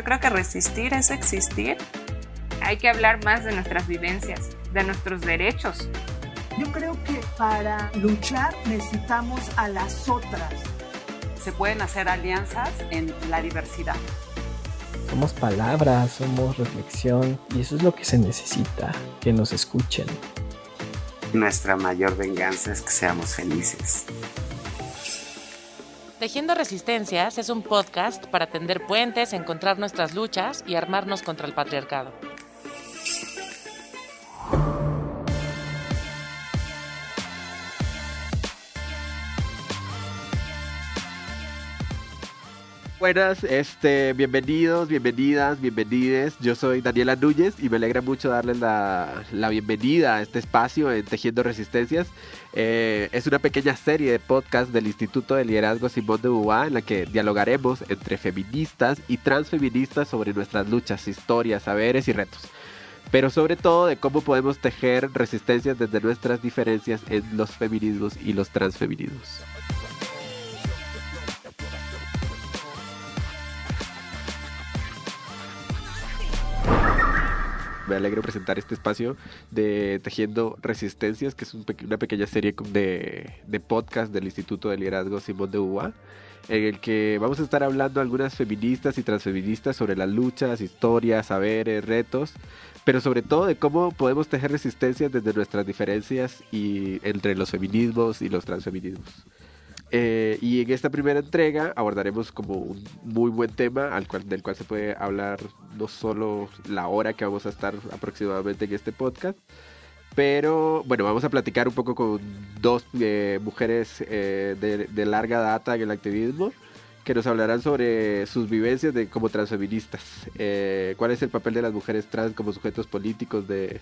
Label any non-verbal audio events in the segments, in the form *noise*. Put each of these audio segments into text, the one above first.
Yo creo que resistir es existir. Hay que hablar más de nuestras vivencias, de nuestros derechos. Yo creo que para luchar necesitamos a las otras. Se pueden hacer alianzas en la diversidad. Somos palabras, somos reflexión y eso es lo que se necesita, que nos escuchen. Nuestra mayor venganza es que seamos felices. Tejiendo Resistencias es un podcast para tender puentes, encontrar nuestras luchas y armarnos contra el patriarcado. Buenas, este, bienvenidos, bienvenidas, bienvenides. Yo soy Daniela Núñez y me alegra mucho darles la, bienvenida a este espacio en Tejiendo Resistencias. Eh, es una pequeña serie de podcast del Instituto de Liderazgo Simón de Beauvoir en la que dialogaremos entre feministas y transfeministas sobre nuestras luchas, historias, saberes y retos. Pero sobre todo de cómo podemos tejer resistencias desde nuestras diferencias en los feminismos y los transfeminismos. Me alegro presentar este espacio de Tejiendo Resistencias, que es una pequeña serie de, podcast del Instituto de Liderazgo Simón de Uva, en el que vamos a estar hablando algunas feministas y transfeministas sobre las luchas, historias, saberes, retos, pero sobre todo de cómo podemos tejer resistencias desde nuestras diferencias y entre los feminismos y los transfeminismos. Eh, y en esta primera entrega abordaremos como un muy buen tema al cual, del cual se puede hablar no solo la hora que vamos a estar aproximadamente en este podcast, pero bueno, vamos a platicar un poco con dos eh, mujeres eh, de, de, larga data en el activismo que nos hablarán sobre sus vivencias de, como transfeministas, cuál es el papel de las mujeres trans como sujetos políticos de,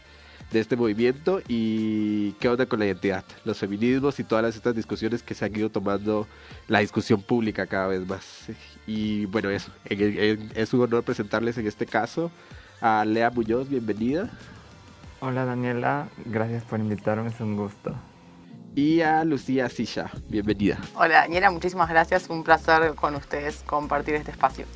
de este movimiento y qué onda con la identidad, los feminismos y todas estas discusiones que se han ido tomando la discusión pública cada vez más. Y bueno, eso, es un honor presentarles en este caso a Lea Muñoz, bienvenida. Hola Daniela, gracias por invitarme, es un gusto. Y a Lucía Silla, bienvenida. Hola Daniela, muchísimas gracias, un placer con ustedes compartir este espacio.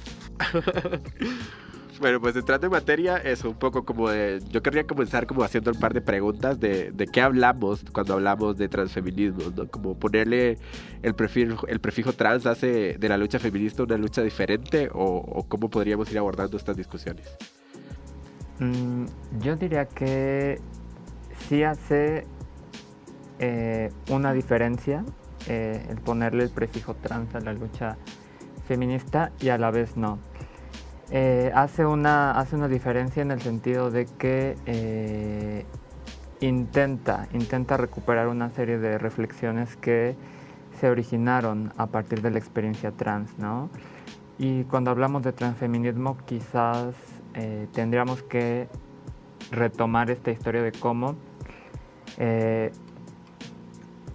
*laughs* Bueno, pues entrando en materia, eso, un poco como de. Yo querría comenzar como haciendo un par de preguntas de, de qué hablamos cuando hablamos de transfeminismo, ¿no? Como ponerle el prefijo, el prefijo trans hace de la lucha feminista una lucha diferente o, cómo podríamos ir abordando estas discusiones. Mm, yo diría que sí hace eh, una diferencia eh, el ponerle el prefijo trans a la lucha feminista y a la vez no. Eh, hace, una, hace una diferencia en el sentido de que eh, intenta, intenta recuperar una serie de reflexiones que se originaron a partir de la experiencia trans, ¿no? Y cuando hablamos de transfeminismo quizás eh, tendríamos que retomar esta historia de cómo,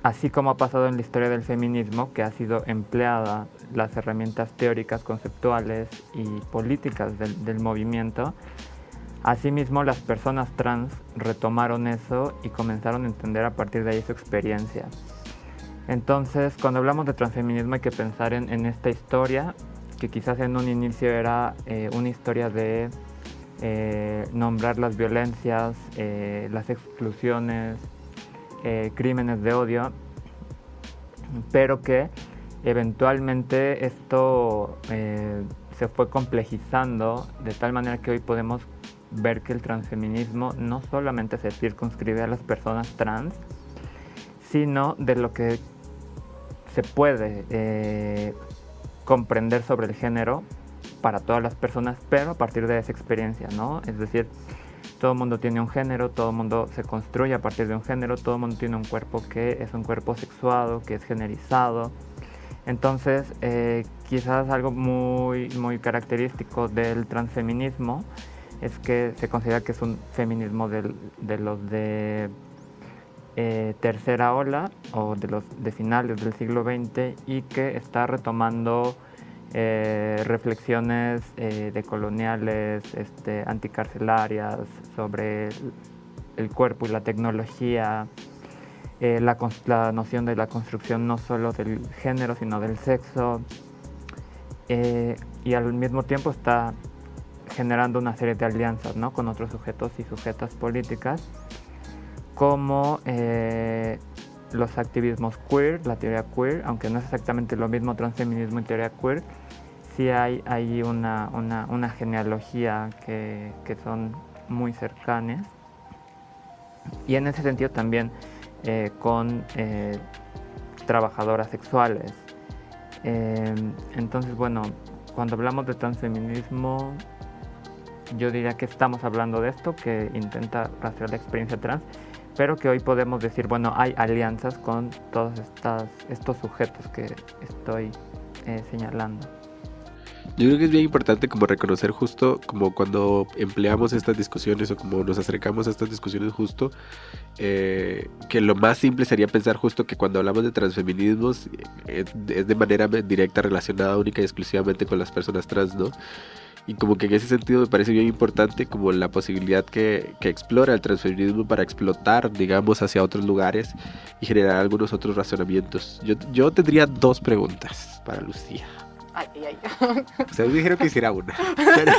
así como ha pasado en la historia del feminismo, que ha sido empleada las herramientas teóricas, conceptuales y políticas del, movimiento. Asimismo, las personas trans retomaron eso y comenzaron a entender a partir de ahí su experiencia. Entonces, cuando hablamos de transfeminismo hay que pensar en, esta historia, que quizás en un inicio era eh, una historia de eh, nombrar las violencias, eh, las exclusiones, crímenes de odio, pero que Eventualmente esto eh, se fue complejizando de tal manera que hoy podemos ver que el transfeminismo no solamente se circunscribe a las personas trans, sino de lo que se puede eh, comprender sobre el género para todas las personas, pero a partir de esa experiencia, ¿no? Es decir, todo mundo tiene un género, todo mundo se construye a partir de un género, todo mundo tiene un cuerpo que es un cuerpo sexuado, que es generizado, entonces, eh, quizás algo muy, muy característico del transfeminismo es que se considera que es un feminismo de los de eh, tercera ola o de los de finales del siglo XX y que está retomando eh, reflexiones decoloniales, este, anticarcelarias sobre el cuerpo y la tecnología, eh, la, noción de la construcción no solo del género, sino del sexo. Eh, y al mismo tiempo está generando una serie de alianzas ¿no? con otros sujetos y sujetas políticas, como eh, los activismos queer, la teoría queer, aunque no es exactamente lo mismo transfeminismo y teoría queer, sí hay, hay una, una, una genealogía que, que, son muy cercanas. Y en ese sentido también eh, con eh, trabajadoras sexuales. Eh, entonces, bueno, cuando hablamos de transfeminismo, yo diría que estamos hablando de esto, que intenta rastrear la experiencia trans, pero que hoy podemos decir, bueno, hay alianzas con todos estos sujetos que estoy señalando. Yo creo que es bien importante como reconocer justo como cuando empleamos estas discusiones o como nos acercamos a estas discusiones justo, eh, que lo más simple sería pensar justo que cuando hablamos de transfeminismos eh, es de manera directa relacionada única y exclusivamente con las personas trans, ¿no? Y como que en ese sentido me parece bien importante como la posibilidad que, que, explora el transfeminismo para explotar, digamos, hacia otros lugares y generar algunos otros razonamientos. Yo, yo tendría dos preguntas para Lucía. Ay, ay, ay. O sea, dijeron que hiciera una, *laughs* pero,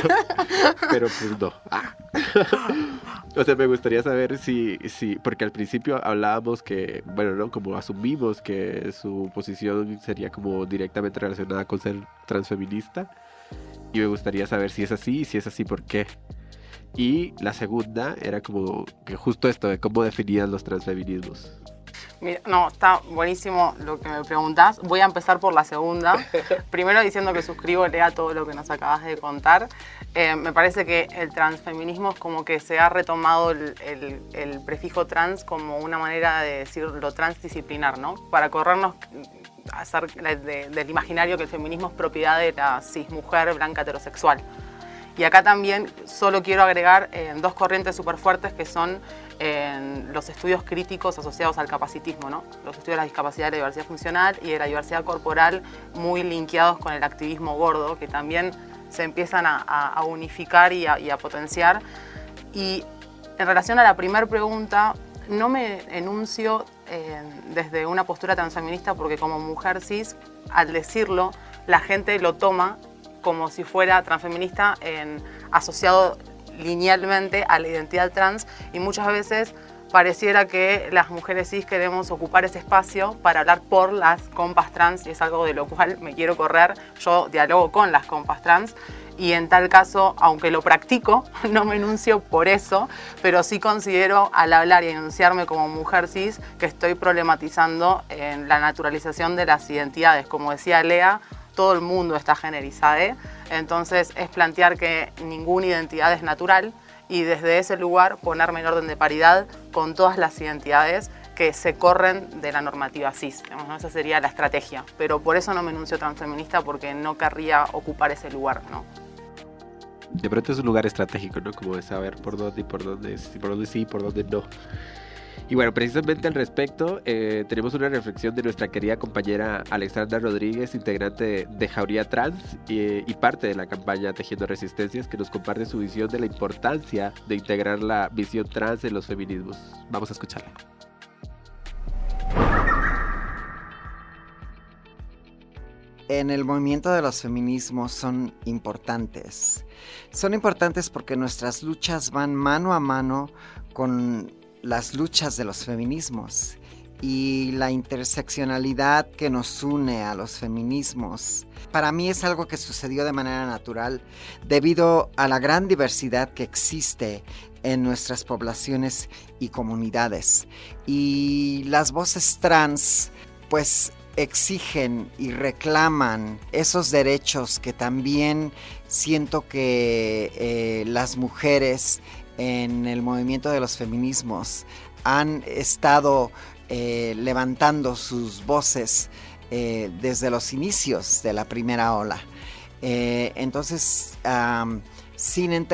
pero pues no. Ah. O sea, me gustaría saber si, si, porque al principio hablábamos que, bueno, ¿no? Como asumimos que su posición sería como directamente relacionada con ser transfeminista. Y me gustaría saber si es así y si es así, ¿por qué? Y la segunda era como que justo esto de cómo definían los transfeminismos. Mira, no, está buenísimo lo que me preguntás. Voy a empezar por la segunda. *laughs* Primero diciendo que suscribo, lea todo lo que nos acabas de contar. Eh, me parece que el transfeminismo es como que se ha retomado el, el, el, prefijo trans como una manera de decir lo transdisciplinar, ¿no? Para corrernos hacer de, del imaginario que el feminismo es propiedad de la cismujer blanca heterosexual. Y acá también solo quiero agregar eh, dos corrientes súper fuertes que son eh, los estudios críticos asociados al capacitismo, ¿no? los estudios de la discapacidad de la diversidad funcional y de la diversidad corporal muy linkeados con el activismo gordo, que también se empiezan a, a unificar y a, y a potenciar. Y en relación a la primera pregunta, no me enuncio eh, desde una postura transfeminista porque como mujer cis, al decirlo, la gente lo toma como si fuera transfeminista en, asociado linealmente a la identidad trans y muchas veces pareciera que las mujeres cis queremos ocupar ese espacio para hablar por las compas trans y es algo de lo cual me quiero correr. Yo dialogo con las compas trans y en tal caso, aunque lo practico, *laughs* no me enuncio por eso, pero sí considero al hablar y enunciarme como mujer cis que estoy problematizando en la naturalización de las identidades. Como decía Lea, todo el mundo está generizado, entonces es plantear que ninguna identidad es natural y desde ese lugar ponerme en orden de paridad con todas las identidades que se corren de la normativa cis. Esa sería la estrategia. Pero por eso no me enuncio transfeminista porque no querría ocupar ese lugar. ¿no? De pronto es un lugar estratégico, ¿no? Como de saber por dónde y por dónde, por dónde sí y por dónde no. Y bueno, precisamente al respecto, eh, tenemos una reflexión de nuestra querida compañera Alexandra Rodríguez, integrante de, Jauría Trans y, y, parte de la campaña Tejiendo Resistencias, que nos comparte su visión de la importancia de integrar la visión trans en los feminismos. Vamos a escucharla. En el movimiento de los feminismos son importantes. Son importantes porque nuestras luchas van mano a mano con las luchas de los feminismos y la interseccionalidad que nos une a los feminismos. Para mí es algo que sucedió de manera natural debido a la gran diversidad que existe en nuestras poblaciones y comunidades. Y las voces trans pues exigen y reclaman esos derechos que también siento que eh, las mujeres en el movimiento de los feminismos han estado eh, levantando sus voces eh, desde los inicios de la primera ola. Eh, entonces, sin,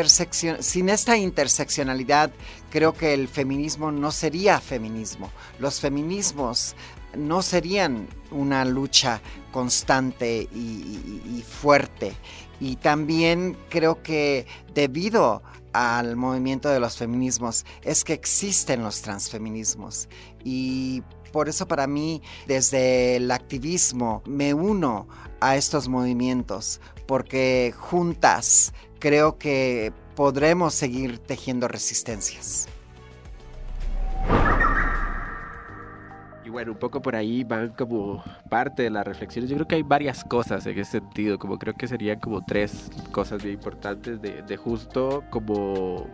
sin esta interseccionalidad, creo que el feminismo no sería feminismo. Los feminismos no serían una lucha constante y, y fuerte. Y también creo que debido al movimiento de los feminismos es que existen los transfeminismos y por eso para mí desde el activismo me uno a estos movimientos porque juntas creo que podremos seguir tejiendo resistencias. Y bueno, un poco por ahí van como parte de las reflexiones. Yo creo que hay varias cosas en ese sentido, como creo que serían como tres cosas bien importantes de, de justo como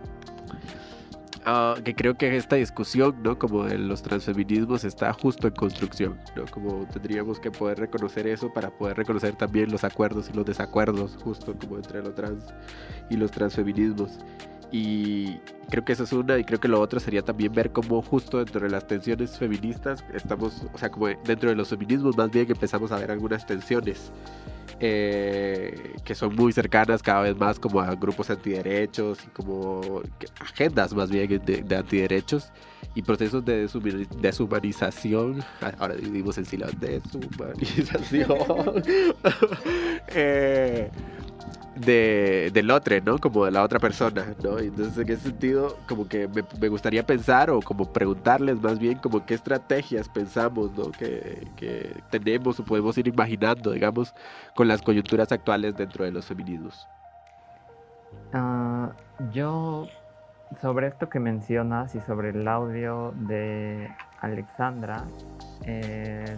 Ah, que creo que esta discusión, ¿no? Como de los transfeminismos está justo en construcción, ¿no? Como tendríamos que poder reconocer eso para poder reconocer también los acuerdos y los desacuerdos, justo como entre los trans y los transfeminismos. Y creo que eso es una, y creo que lo otro sería también ver cómo justo dentro de las tensiones feministas estamos, o sea, como dentro de los feminismos más bien empezamos a ver algunas tensiones eh, que son muy cercanas cada vez más como a grupos antiderechos y como agendas más bien de, antiderechos y procesos de deshumanización. Ahora dividimos en sílabas, deshumanización. *laughs* *laughs* eh, de, del otro, ¿no? Como de la otra persona, ¿no? Entonces, en ese sentido, como que me, gustaría pensar o como preguntarles más bien como qué estrategias pensamos, ¿no? Que, que tenemos o podemos ir imaginando, digamos, con las coyunturas actuales dentro de los feminismos. Ah, yo, sobre esto que mencionas y sobre el audio de Alexandra, eh,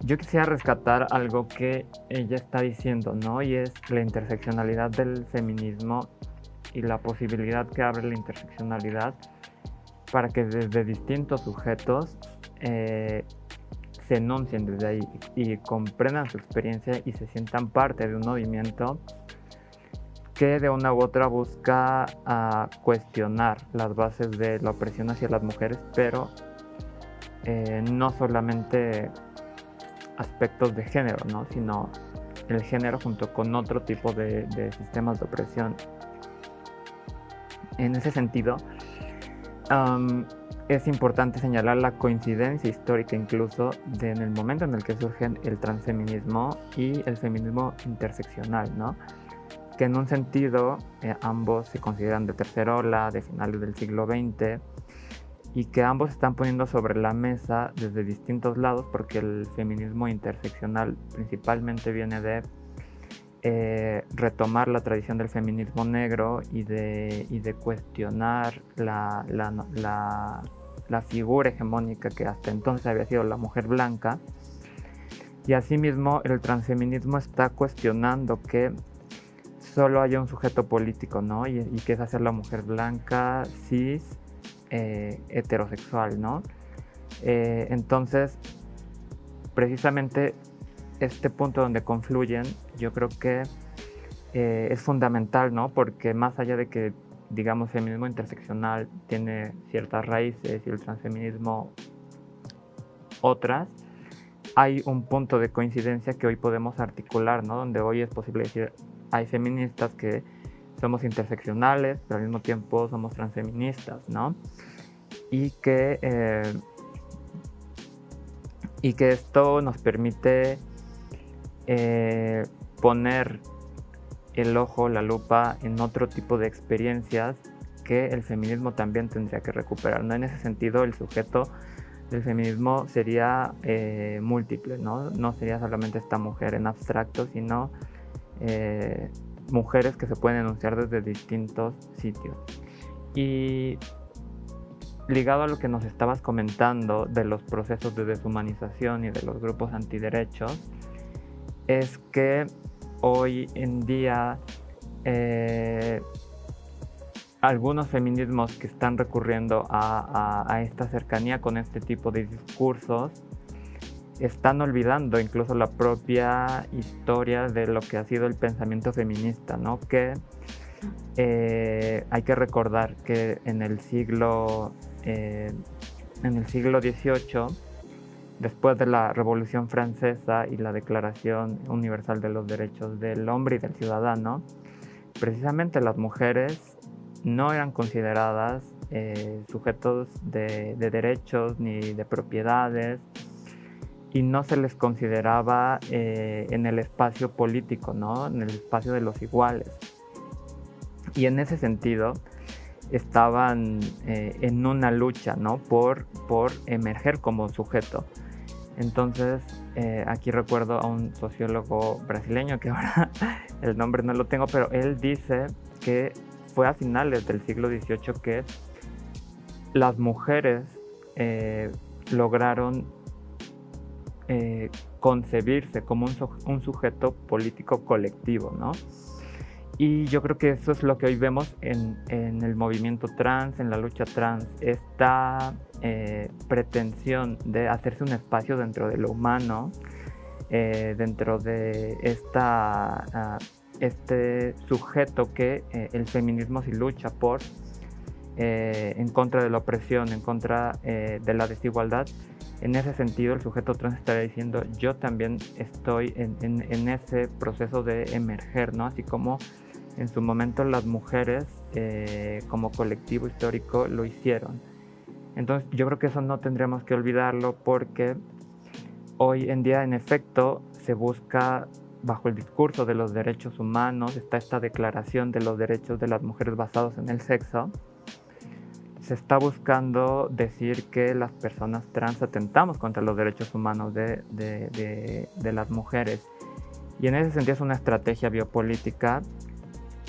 yo quisiera rescatar algo que ella está diciendo, ¿no? Y es la interseccionalidad del feminismo y la posibilidad que abre la interseccionalidad para que desde distintos sujetos eh, se enuncien desde ahí y comprendan su experiencia y se sientan parte de un movimiento que de una u otra busca ah, cuestionar las bases de la opresión hacia las mujeres, pero eh, no solamente aspectos de género, ¿no? sino el género junto con otro tipo de, sistemas de opresión. En ese sentido, es importante señalar la coincidencia histórica incluso de en el momento en el que surgen el transfeminismo y el feminismo interseccional, ¿no? que en un sentido eh, ambos se consideran de tercera ola, de finales del siglo XX, y que ambos están poniendo sobre la mesa desde distintos lados porque el feminismo interseccional principalmente viene de eh, retomar la tradición del feminismo negro y de, de cuestionar la, la, figura hegemónica que hasta entonces había sido la mujer blanca. Y asimismo el transfeminismo está cuestionando que solo haya un sujeto político, ¿no? Y, y que es hacer la mujer blanca, cis, eh, heterosexual, ¿no? Eh, entonces, precisamente este punto donde confluyen, yo creo que eh, es fundamental, ¿no? Porque más allá de que, digamos, el feminismo interseccional tiene ciertas raíces y el transfeminismo otras, hay un punto de coincidencia que hoy podemos articular, ¿no? Donde hoy es posible decir, hay feministas que somos interseccionales, pero al mismo tiempo somos transfeministas, ¿no? Y que, eh, y que esto nos permite eh, poner el ojo, la lupa en otro tipo de experiencias que el feminismo también tendría que recuperar. ¿no? En ese sentido, el sujeto del feminismo sería eh, múltiple, ¿no? no sería solamente esta mujer en abstracto, sino mujeres que se pueden enunciar desde distintos sitios. Y ligado a lo que nos estabas comentando de los procesos de deshumanización y de los grupos antiderechos, es que hoy en día eh, algunos feminismos que están recurriendo a, esta cercanía con este tipo de discursos están olvidando incluso la propia historia de lo que ha sido el pensamiento feminista, ¿no? Que eh, hay que recordar que en el siglo eh, en el siglo XVIII, después de la Revolución Francesa y la Declaración Universal de los Derechos del Hombre y del Ciudadano, precisamente las mujeres no eran consideradas eh, sujetos de derechos ni de propiedades, y no se les consideraba eh, en el espacio político, ¿no? en el espacio de los iguales. Y en ese sentido estaban eh, en una lucha ¿no? por, por emerger como sujeto. Entonces, eh, aquí recuerdo a un sociólogo brasileño que ahora *laughs* el nombre no lo tengo, pero él dice que fue a finales del siglo XVIII que las mujeres lograron eh, concebirse como un, sujeto político colectivo, ¿no? Y yo creo que eso es lo que hoy vemos en, el movimiento trans, en la lucha trans, esta eh, pretensión de hacerse un espacio dentro de lo humano, eh, dentro de ah, este sujeto que el feminismo sí lucha por, en contra de la opresión, en contra de la desigualdad, en ese sentido el sujeto trans estaría diciendo yo también estoy en, ese proceso de emerger, ¿no? Así como en su momento las mujeres eh, como colectivo histórico lo hicieron. Entonces yo creo que eso no tendríamos que olvidarlo porque hoy en día en efecto se busca bajo el discurso de los derechos humanos, está esta declaración de los derechos de las mujeres basados en el sexo, se está buscando decir que las personas trans atentamos contra los derechos humanos de, las mujeres. Y en ese sentido es una estrategia biopolítica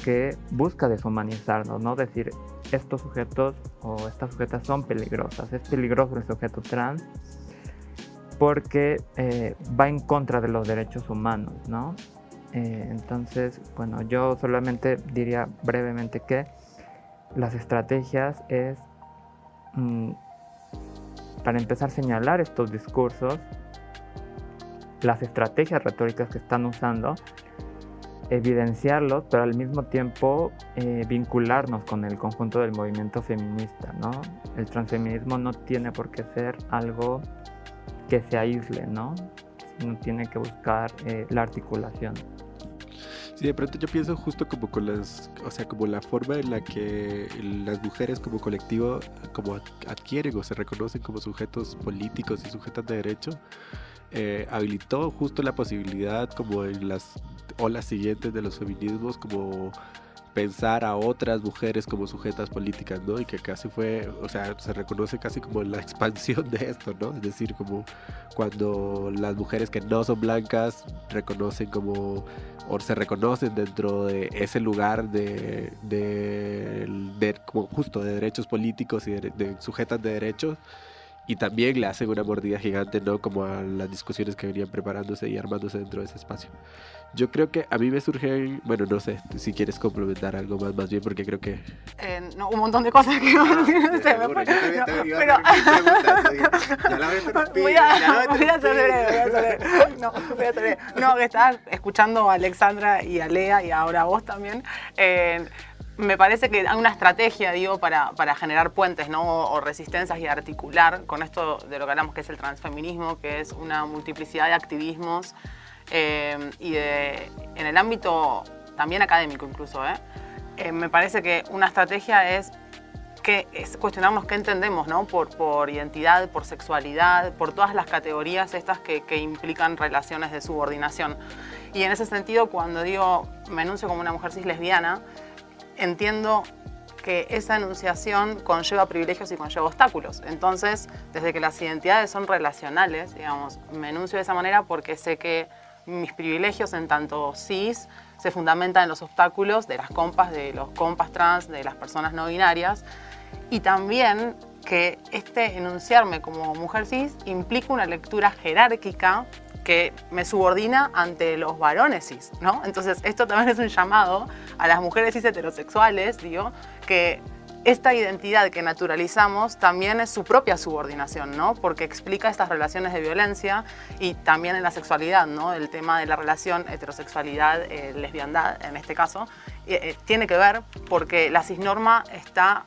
que busca deshumanizarnos, no decir estos sujetos o estas sujetas son peligrosas, es peligroso el sujeto trans porque eh, va en contra de los derechos humanos, ¿no? Eh, entonces, bueno, yo solamente diría brevemente que las estrategias es para empezar a señalar estos discursos, las estrategias retóricas que están usando, evidenciarlos, pero al mismo tiempo eh, vincularnos con el conjunto del movimiento feminista. ¿no? El transfeminismo no tiene por qué ser algo que se aísle, ¿no? sino tiene que buscar eh, la articulación. Sí, de pronto yo pienso justo como con las, o sea, como la forma en la que las mujeres como colectivo como adquieren o se reconocen como sujetos políticos y sujetas de derecho, eh, habilitó justo la posibilidad como en las olas siguientes de los feminismos como pensar a otras mujeres como sujetas políticas, ¿no? Y que casi fue, o sea, se reconoce casi como la *laughs* expansión de esto, ¿no? Es decir, como cuando las mujeres que no son blancas reconocen como, o se reconocen dentro de ese lugar de, de, como justo de derechos políticos y de sujetas de derechos, y también le hacen una mordida gigante, ¿no? Como a las discusiones que venían preparándose y armándose dentro de ese espacio. Yo creo que a mí me surge, bueno, no sé si quieres complementar algo más, más bien, porque creo que... Eh, no, un montón de cosas que *laughs* no, se me. Voy a, voy a hacer breve, voy a hacer No, voy a hacer No, que estás escuchando a Alexandra y a Lea y ahora a vos también. Eh, me parece que hay una estrategia, digo, para, para, generar puentes ¿no? o resistencias y articular con esto de lo que hablamos que es el transfeminismo, que es una multiplicidad de activismos eh, y en el ámbito también académico incluso. ¿eh? Eh, me parece que una estrategia es, que, es cuestionarnos qué entendemos ¿no? por, por identidad, por sexualidad, por todas las categorías estas que, que implican relaciones de subordinación. Y en ese sentido, cuando digo me enuncio como una mujer cis lesbiana, entiendo que esa enunciación conlleva privilegios y conlleva obstáculos. Entonces, desde que las identidades son relacionales, digamos, me enuncio de esa manera porque sé que mis privilegios en tanto cis se fundamentan en los obstáculos de las compas, de los compas trans, de las personas no binarias, y también que este enunciarme como mujer cis implica una lectura jerárquica que me subordina ante los varones cis, ¿no? Entonces, esto también es un llamado a las mujeres cis heterosexuales, digo, que esta identidad que naturalizamos también es su propia subordinación, ¿no? Porque explica estas relaciones de violencia y también en la sexualidad, ¿no? El tema de la relación heterosexualidad, eh, en este caso, eh, eh, tiene que ver porque la cisnorma está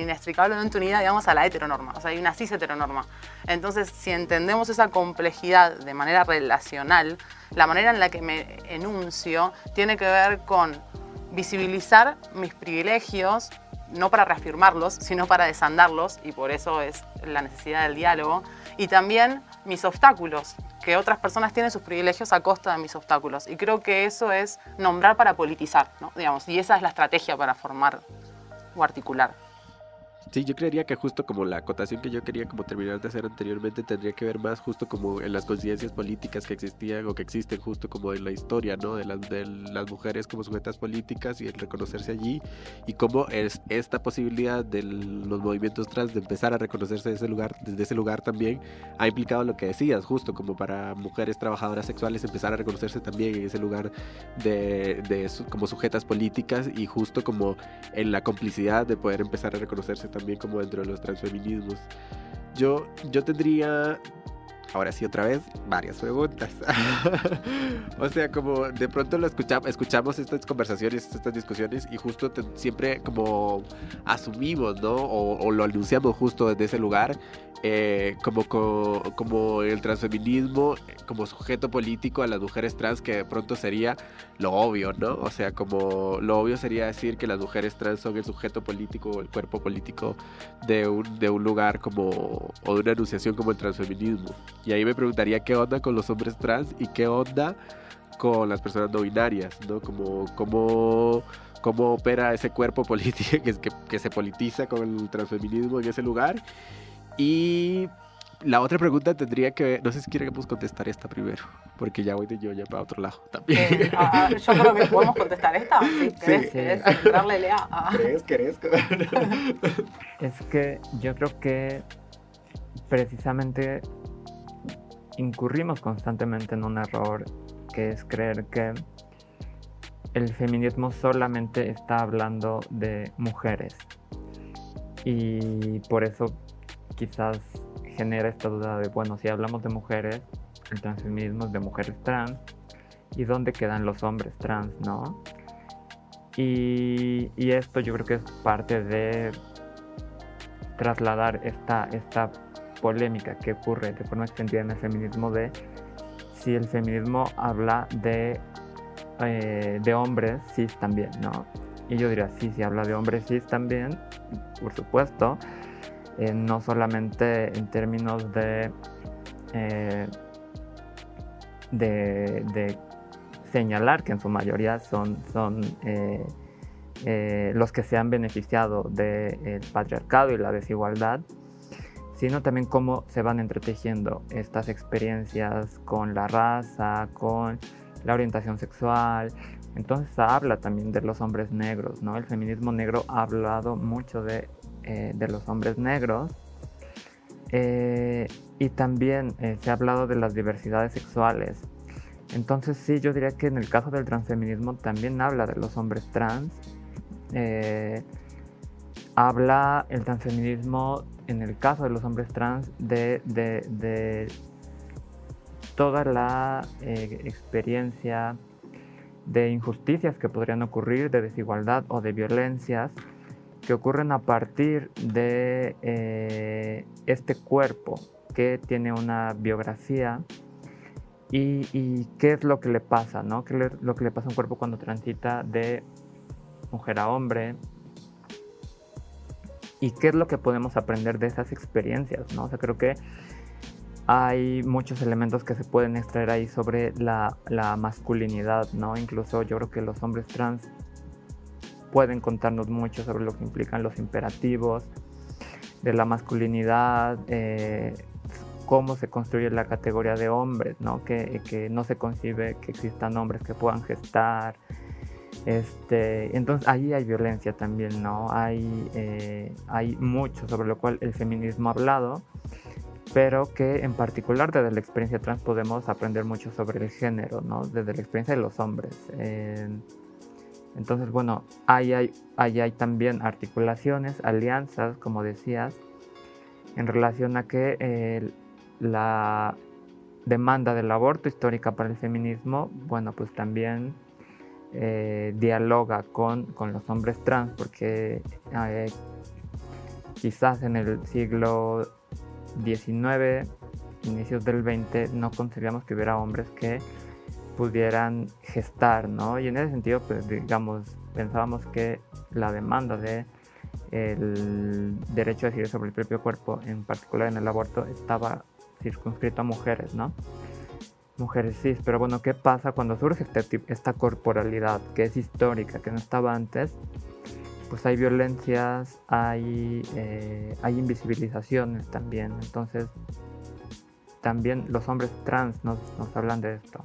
inextricablemente unida, digamos, a la heteronorma. O sea, hay una cis heteronorma. Entonces, si entendemos esa complejidad de manera relacional, la manera en la que me enuncio tiene que ver con visibilizar mis privilegios, no para reafirmarlos, sino para desandarlos, y por eso es la necesidad del diálogo, y también mis obstáculos, que otras personas tienen sus privilegios a costa de mis obstáculos. Y creo que eso es nombrar para politizar, ¿no? digamos, y esa es la estrategia para formar o articular. Sí, yo creería que justo como la acotación que yo quería como terminar de hacer anteriormente tendría que ver más justo como en las conciencias políticas que existían o que existen justo como en la historia, ¿no? De las, de las mujeres como sujetas políticas y el reconocerse allí y cómo es esta posibilidad de los movimientos trans de empezar a reconocerse desde ese lugar, desde ese lugar también ha implicado lo que decías, justo como para mujeres trabajadoras sexuales empezar a reconocerse también en ese lugar de, de como sujetas políticas y justo como en la complicidad de poder empezar a reconocerse también como dentro de los transfeminismos. Yo, yo tendría, ahora sí otra vez, varias preguntas. *laughs* o sea, como de pronto lo escuchamos, escuchamos estas conversaciones, estas discusiones y justo siempre como asumimos, ¿no? O, o, lo anunciamos justo desde ese lugar eh, como, como, el transfeminismo como sujeto político a las mujeres trans, que de pronto sería lo obvio, ¿no? O sea, como lo obvio sería decir que las mujeres trans son el sujeto político o el cuerpo político de un, de un lugar como, o de una enunciación como el transfeminismo. Y ahí me preguntaría qué onda con los hombres trans y qué onda con las personas no binarias, ¿no? Como, como cómo opera ese cuerpo político *laughs* que, que, que se politiza con el transfeminismo en ese lugar y la otra pregunta tendría que, no sé si queremos contestar esta primero, porque ya voy de yo ya para otro lado también. Eh, ah, ah, yo creo que podemos contestar esta. Sí, ¿querés, sí. darle lea? Ah. ¿Querés, querés? es que yo creo que precisamente incurrimos constantemente en un error que es creer que el feminismo solamente está hablando de mujeres. Y por eso quizás genera esta duda de, bueno, si hablamos de mujeres, el transfeminismo es de mujeres trans, ¿y dónde quedan los hombres trans, no? Y, esto yo creo que es parte de trasladar esta, esta polémica que ocurre de forma extendida en el feminismo de si el feminismo habla de, eh, de hombres cis también, ¿no? Y yo diría, sí, si habla de hombres cis también, por supuesto, eh, no solamente en términos de, eh, de, señalar que en su mayoría son, son eh, los que se han beneficiado del patriarcado y la desigualdad, sino también cómo se van entretejiendo estas experiencias con la raza, con la orientación sexual. Entonces habla también de los hombres negros, ¿no? El feminismo negro ha hablado mucho de eh, de los hombres negros. Eh, y también eh, se ha hablado de las diversidades sexuales. Entonces sí, yo diría que en el caso del transfeminismo también habla de los hombres trans. habla el transfeminismo en el caso de los hombres trans de, de toda la experiencia de injusticias que podrían ocurrir, de desigualdad o de violencias que ocurren a partir de eh, este cuerpo que tiene una biografía y, qué es lo que le pasa, ¿no? ¿Qué es lo que le pasa a un cuerpo cuando transita de mujer a hombre? ¿Y qué es lo que podemos aprender de esas experiencias, ¿no? O sea, creo que hay muchos elementos que se pueden extraer ahí sobre la, la masculinidad, ¿no? Incluso yo creo que los hombres trans pueden contarnos mucho sobre lo que implican los imperativos de la masculinidad, eh, cómo se construye la categoría de hombres, ¿no? Que, que, no se concibe que existan hombres que puedan gestar. Este, entonces ahí hay violencia también, ¿no? Hay, eh, hay mucho sobre lo cual el feminismo ha hablado, pero que en particular desde la experiencia trans podemos aprender mucho sobre el género, ¿no? Desde la experiencia de los hombres. Entonces, bueno, ahí hay, también articulaciones, alianzas, como decías, en relación a que la demanda del aborto histórica para el feminismo, bueno, pues también eh, dialoga con, los hombres trans, porque eh, quizás en el siglo XIX, inicios del XX, no concebíamos que hubiera hombres que pudieran gestar, ¿no? Y en ese sentido, pues digamos, pensábamos que la demanda de el derecho a decidir sobre el propio cuerpo, en particular en el aborto, estaba circunscrito a mujeres, ¿no? Mujeres cis, pero bueno, ¿qué pasa cuando surge este esta corporalidad que es histórica, que no estaba antes? pues hay violencias, hay, eh, invisibilizaciones también. Entonces, también los hombres trans nos hablan de esto.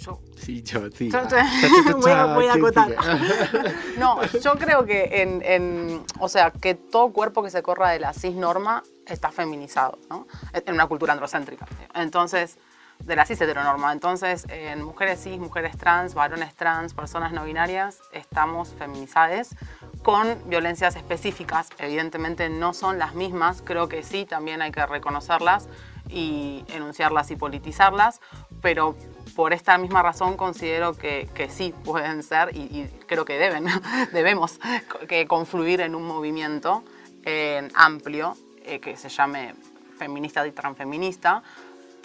Yo. Sí, yo, sí. Yo- Ah, *laughs* voy a, voy a acotar. *laughs* No, yo creo que en, en- o sea, que todo cuerpo que se corra de la cisnorma está feminizado, ¿no? En una cultura androcéntrica. Entonces, de la cis heteronorma. Entonces, en mujeres cis, mujeres trans, varones trans, personas no binarias, estamos feminizadas con violencias específicas. Evidentemente no son las mismas, creo que sí, también hay que reconocerlas y enunciarlas y politizarlas, pero por esta misma razón considero que, que sí pueden ser y, creo que deben, *laughs* debemos que confluir en un movimiento eh, amplio eh, que se llame feminista y transfeminista.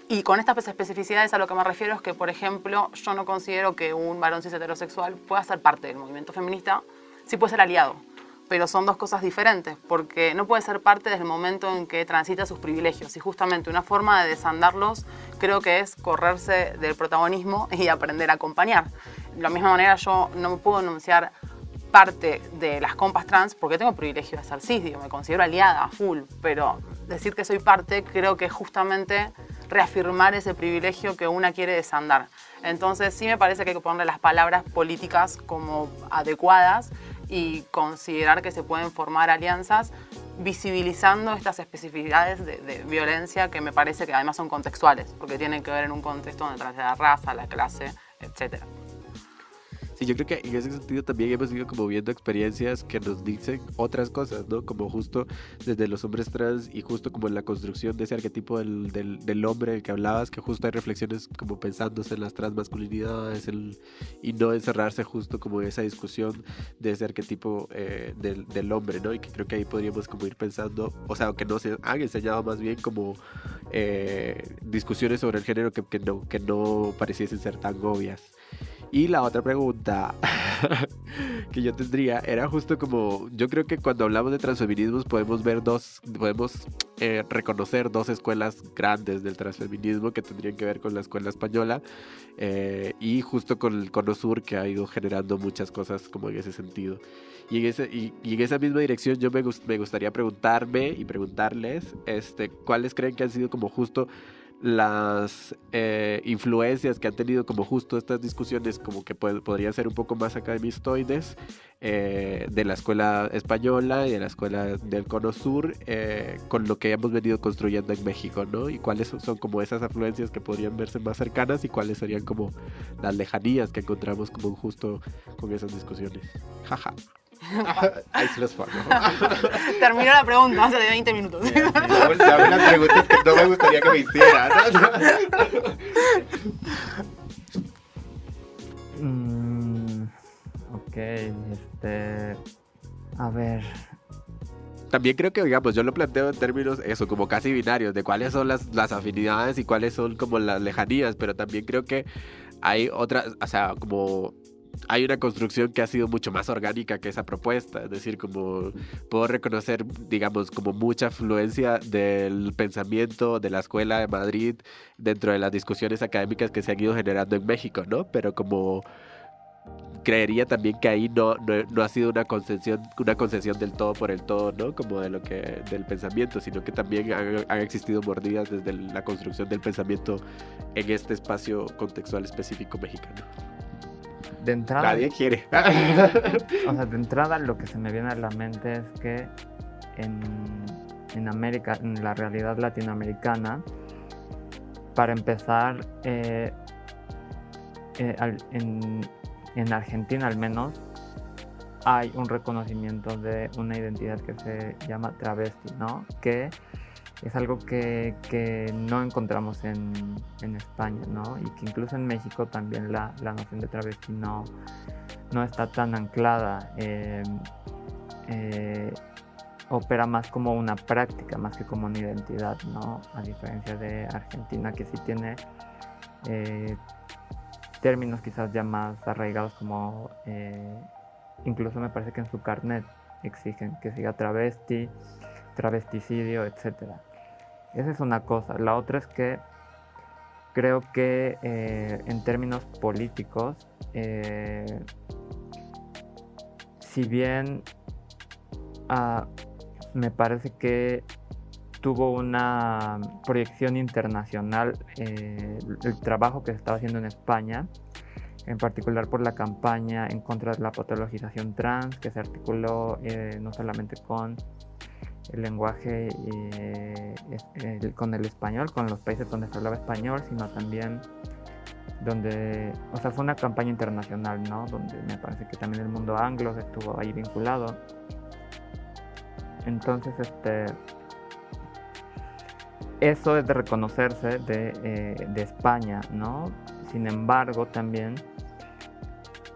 Y con estas especificidades a lo que me refiero es que, por ejemplo, yo no considero que un varón cis heterosexual pueda ser parte del movimiento feminista, sí puede ser aliado, pero son dos cosas diferentes, porque no puede ser parte desde el momento en que transita sus privilegios. Y justamente una forma de desandarlos creo que es correrse del protagonismo y aprender a acompañar. De la misma manera yo no me puedo enunciar parte de las compas trans porque tengo privilegio de ser cis, digo, me considero aliada, full, pero decir que soy parte creo que es justamente reafirmar ese privilegio que una quiere desandar. Entonces sí me parece que hay que ponerle las palabras políticas como adecuadas y considerar que se pueden formar alianzas visibilizando estas especificidades de, violencia que me parece que además son contextuales, porque tienen que ver en un contexto donde la raza, la clase, etcétera. Sí, yo creo que en ese sentido también hemos ido como viendo experiencias que nos dicen otras cosas, ¿no? Como justo desde los hombres trans y justo como en la construcción de ese arquetipo del, del, del hombre del que hablabas, que justo hay reflexiones como pensándose en las transmasculinidades el, y no encerrarse justo como en esa discusión de ese arquetipo eh, del, del hombre, ¿no? Y que creo que ahí podríamos como ir pensando, o sea, que no se han enseñado más bien como eh, discusiones sobre el género que, que, no, que no pareciesen ser tan obvias. Y la otra pregunta *laughs* que yo tendría era justo como, yo creo que cuando hablamos de transfeminismos podemos ver dos, podemos eh, reconocer dos escuelas grandes del transfeminismo que tendrían que ver con la escuela española eh, y justo con el cono sur que ha ido generando muchas cosas como en ese sentido. Y en, ese, y, y en esa misma dirección yo me, me gustaría preguntarme y preguntarles este, cuáles creen que han sido como justo las eh, influencias que han tenido como justo estas discusiones como que pod- podrían ser un poco más academistoides eh, de la escuela española y de la escuela del cono sur eh, con lo que hemos venido construyendo en México, ¿no? Y cuáles son, son como esas afluencias que podrían verse más cercanas y cuáles serían como las lejanías que encontramos como justo con esas discusiones. Jaja. *laughs* Ahí se los pongo. *laughs* Terminó la pregunta hace 20 minutos. Preguntas que no me gustaría que me hicieran. *laughs* Mm, ok, este. A ver. También creo que, digamos, yo lo planteo en términos, eso, como casi binarios, de cuáles son las, las afinidades y cuáles son como las lejanías, pero también creo que hay otras, o sea, como hay una construcción que ha sido mucho más orgánica que esa propuesta, es decir, como puedo reconocer, digamos, como mucha afluencia del pensamiento de la escuela de Madrid dentro de las discusiones académicas que se han ido generando en México, ¿no? Pero como creería también que ahí no, no, no ha sido una concesión, una concesión del todo por el todo, ¿no? Como de lo que, del pensamiento, sino que también han, han existido mordidas desde la construcción del pensamiento en este espacio contextual específico mexicano. De entrada. Nadie quiere. o sea, de entrada lo que se me viene a la mente es que en, en América, en la realidad latinoamericana, para empezar, eh, eh, al- en, en Argentina al menos, hay un reconocimiento de una identidad que se llama travesti, ¿no? Que es algo que, que no encontramos en, en España, ¿no? Y que incluso en México también la, la noción de travesti no, no está tan anclada. eh, eh, opera más como una práctica, más que como una identidad, ¿no? A diferencia de Argentina, que sí tiene eh, términos quizás ya más arraigados como... eh, incluso me parece que en su carnet exigen que siga travesti, travesticidio, etc. Esa es una cosa. La otra es que creo que eh, en términos políticos, eh, si bien ah, me parece que tuvo una proyección internacional eh, el trabajo que se estaba haciendo en España, en particular por la campaña en contra de la patologización trans, que se articuló no solamente con el lenguaje, eh, con el español, con los países donde se hablaba español, sino también donde, o sea, fue una campaña internacional, ¿no? Donde me parece que también el mundo anglo estuvo ahí vinculado. Entonces, este, eso es de reconocerse de, eh, de España, ¿no? Sin embargo, también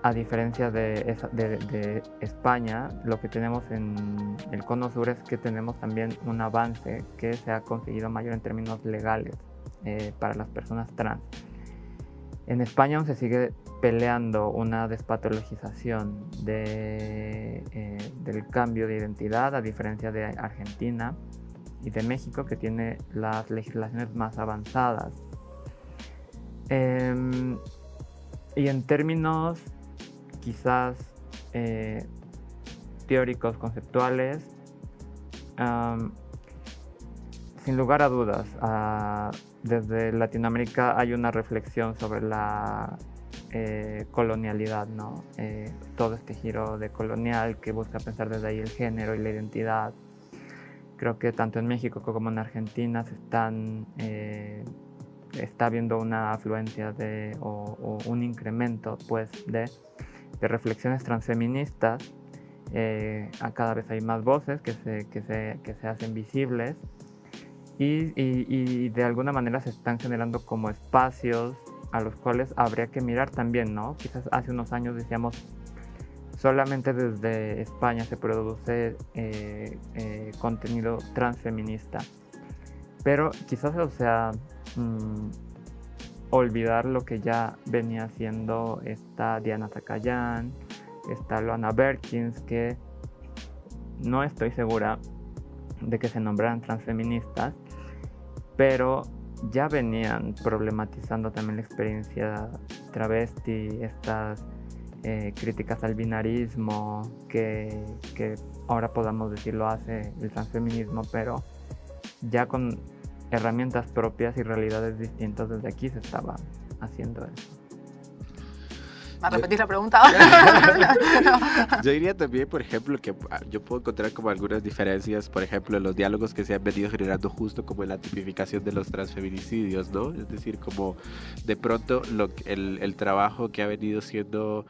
a diferencia de, de, España, lo que tenemos en el cono sur es que tenemos también un avance que se ha conseguido mayor en términos legales eh, para las personas trans. En España aún se sigue peleando una despatologización de, eh, del cambio de identidad, a diferencia de Argentina y de México, que tiene las legislaciones más avanzadas. Em, y en términos quizás eh, teóricos, conceptuales, sin lugar a dudas, ah, desde Latinoamérica hay una reflexión sobre la eh, colonialidad, ¿no? Eh, todo este giro de colonial que busca pensar desde ahí el género y la identidad. Creo que tanto en México como en Argentina se están, está habiendo una afluencia de, o, o un incremento pues, de de reflexiones transfeministas. Eh, cada vez hay más voces que se, que se, que se hacen visibles y, y, de alguna manera se están generando como espacios a los cuales habría que mirar también, ¿no? Quizás hace unos años decíamos, solamente desde España se produce eh, eh, contenido transfeminista, pero quizás, o sea, mm, olvidar lo que ya venía haciendo esta Diana Zacayán, esta Luana Berkins, que no estoy segura de que se nombraran transfeministas, pero ya venían problematizando también la experiencia travesti, estas eh, críticas al binarismo, que, ahora podamos decirlo hace el transfeminismo, pero ya con herramientas propias y realidades distintas desde aquí se estaba haciendo eso. ¿Me repetir la pregunta? *laughs* Yo diría también, por ejemplo, que ah, yo puedo encontrar como algunas diferencias, por ejemplo, en los diálogos que se han venido generando justo como en la tipificación de los transfeminicidios, ¿no? Es decir, como de pronto lo, el, el trabajo que ha venido siendo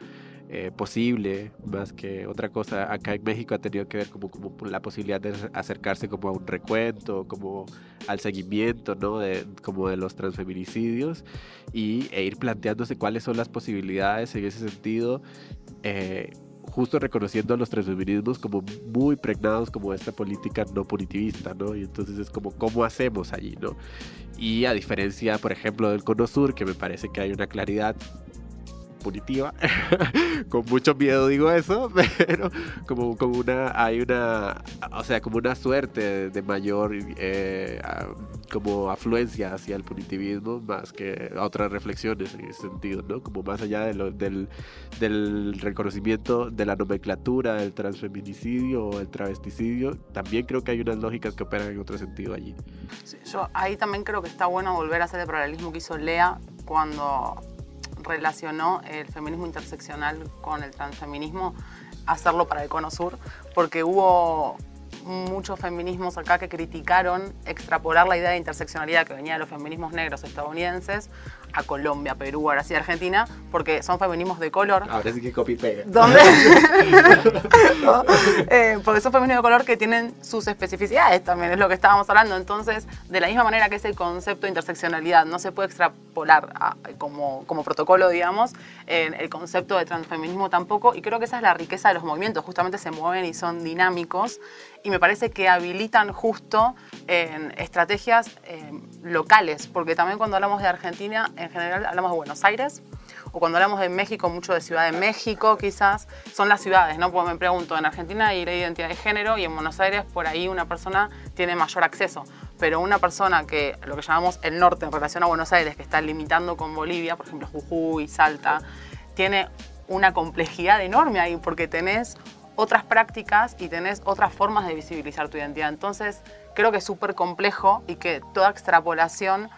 eh, posible, más que otra cosa, acá en México ha tenido que ver como, como la posibilidad de acercarse como a un recuento, como al seguimiento, ¿no? De, como de los transfeminicidios y, e ir planteándose cuáles son las posibilidades en ese sentido. Eh, justo reconociendo a los transfeminismos como muy pregnados como esta política no punitivista, ¿no? Y entonces es como, ¿cómo hacemos allí, ¿no? Y a diferencia, por ejemplo, del Cono Sur, que me parece que hay una claridad punitiva. *laughs* con mucho miedo digo eso, *laughs* pero como, como una, hay una, o sea, como una suerte de mayor eh, como afluencia hacia el punitivismo más que otras reflexiones en ese sentido, ¿no? Como más allá de lo, del, del reconocimiento de la nomenclatura del transfeminicidio o el travesticidio, también creo que hay unas lógicas que operan en otro sentido allí. yo ahí también creo que está bueno volver a hacer el paralelismo que hizo Lea cuando relacionó el feminismo interseccional con el transfeminismo, hacerlo para el Cono Sur, porque hubo muchos feminismos acá que criticaron extrapolar la idea de interseccionalidad que venía de los feminismos negros estadounidenses a Colombia, Perú, sí Argentina, porque son feminismos de color. Ahora sí que copy pega. ¿Dónde? *laughs* *laughs* Eh, porque son feminismos de color que tienen sus especificidades también, es lo que estábamos hablando. Entonces, de la misma manera que es el concepto de interseccionalidad, no se puede extrapolar como, como protocolo, digamos, el concepto de transfeminismo tampoco, y creo que esa es la riqueza de los movimientos, justamente se mueven y son dinámicos, y me parece que habilitan justo en estrategias eh, locales, porque también cuando hablamos de Argentina, en general hablamos de Buenos Aires, o cuando hablamos de México, mucho de Ciudad de México quizás, son las ciudades, ¿no? Porque me pregunto, en Argentina hay la identidad de género y en Buenos Aires por ahí una persona tiene mayor acceso, pero una persona que lo que llamamos el norte en relación a Buenos Aires, que está limitando con Bolivia, por ejemplo Jujuy, Salta, tiene una complejidad enorme ahí porque tenés otras prácticas y tenés otras formas de visibilizar tu identidad. Entonces, creo que es súper complejo y que toda extrapolación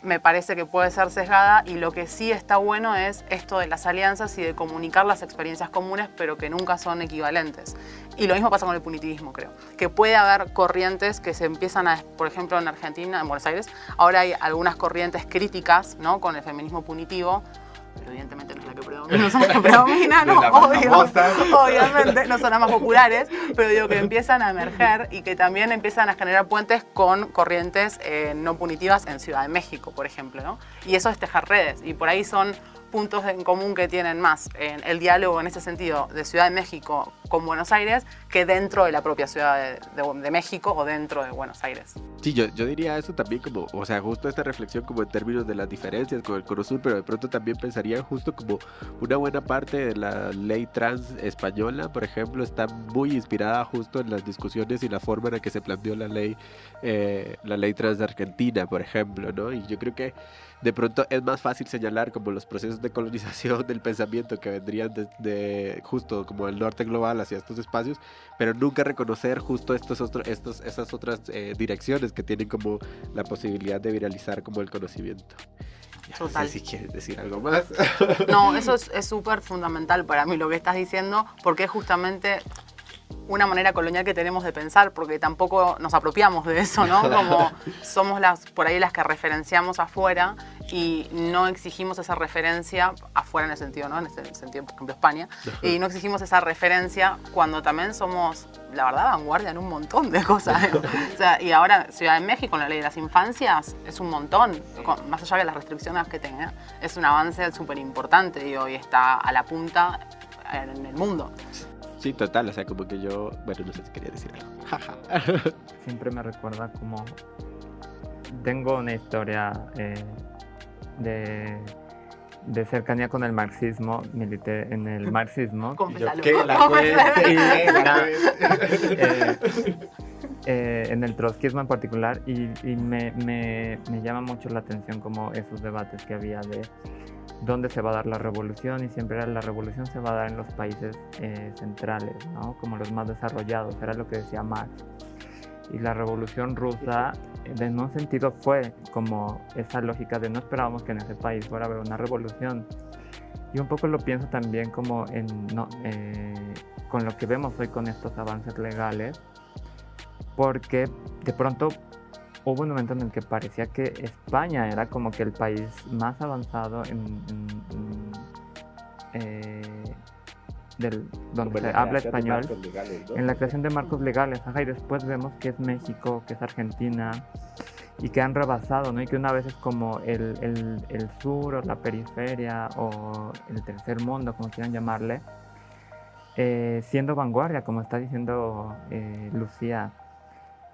me parece que puede ser sesgada y lo que sí está bueno es esto de las alianzas y de comunicar las experiencias comunes pero que nunca son equivalentes. Y lo mismo pasa con el punitivismo, creo. Que puede haber corrientes que se empiezan a, por ejemplo, en Argentina, en Buenos Aires, ahora hay algunas corrientes críticas ¿no? con el feminismo punitivo, pero evidentemente no es la que predomina, no son las que *laughs* predominan, no, obvio, obviamente, no son las más populares, pero digo que empiezan a emerger y que también empiezan a generar puentes con corrientes eh, no punitivas en Ciudad de México, por ejemplo, ¿no? Y eso es tejer redes, y por ahí son puntos en común que tienen más en el diálogo en ese sentido de Ciudad de México con Buenos Aires que dentro de la propia Ciudad de, México o dentro de Buenos Aires. Sí, yo, yo diría eso también como, o sea, justo esta reflexión como en términos de las diferencias con el Cono Sur, pero de pronto también pensaría justo como una buena parte de la ley trans española, por ejemplo, está muy inspirada justo en las discusiones y la forma en la que se planteó la ley, eh, la ley trans de Argentina, por ejemplo, ¿no? Y yo creo que de pronto es más fácil señalar como los procesos de colonización *laughs* del pensamiento que vendrían de, justo como el norte global hacia estos espacios, pero nunca reconocer justo estos otros, estos, esas otras eh, direcciones que tienen como la posibilidad de viralizar como el conocimiento. Total. No sé si quieres decir algo más. No, *laughs* eso es súper fundamental para mí lo que estás diciendo, porque es justamente una manera colonial que tenemos de pensar, porque tampoco nos apropiamos de eso, ¿no? *laughs* Como somos las, por ahí las que referenciamos afuera y no exigimos esa referencia afuera en el sentido, ¿no? En ese sentido, por ejemplo, España, y no exigimos esa referencia cuando también somos, la verdad, vanguardia en un montón de cosas. ¿eh? *laughs* o sea, y ahora Ciudad de México, la ley de las infancias, es un montón, más allá de las restricciones que tenga, es un avance súper importante y hoy está a la punta en el mundo. Sí, total, o sea, como que yo, bueno, no sé si quería decir algo. *laughs* Siempre me recuerda como tengo una historia eh, de, de, cercanía con el marxismo, milité en el *laughs* marxismo. *laughs* ¿Qué? La eh, en el trotskismo en particular y, y me, me, me llama mucho la atención como esos debates que había de dónde se va a dar la revolución y siempre la revolución se va a dar en los países eh, centrales, ¿no? como los más desarrollados, era lo que decía Marx. Y la revolución rusa, en un sentido, fue como esa lógica de no esperábamos que en ese país fuera a haber una revolución. Y un poco lo pienso también como en, no, eh, con lo que vemos hoy con estos avances legales, porque de pronto hubo un momento en el que parecía que España era como que el país más avanzado en, eh, del, donde se habla español en la creación de marcos legales. y después vemos que es México, que es Argentina y que han rebasado, ¿no? Y que una vez es como el, el, sur o la periferia o el tercer mundo, como quieran llamarle, eh, siendo vanguardia, como está diciendo eh, Lucía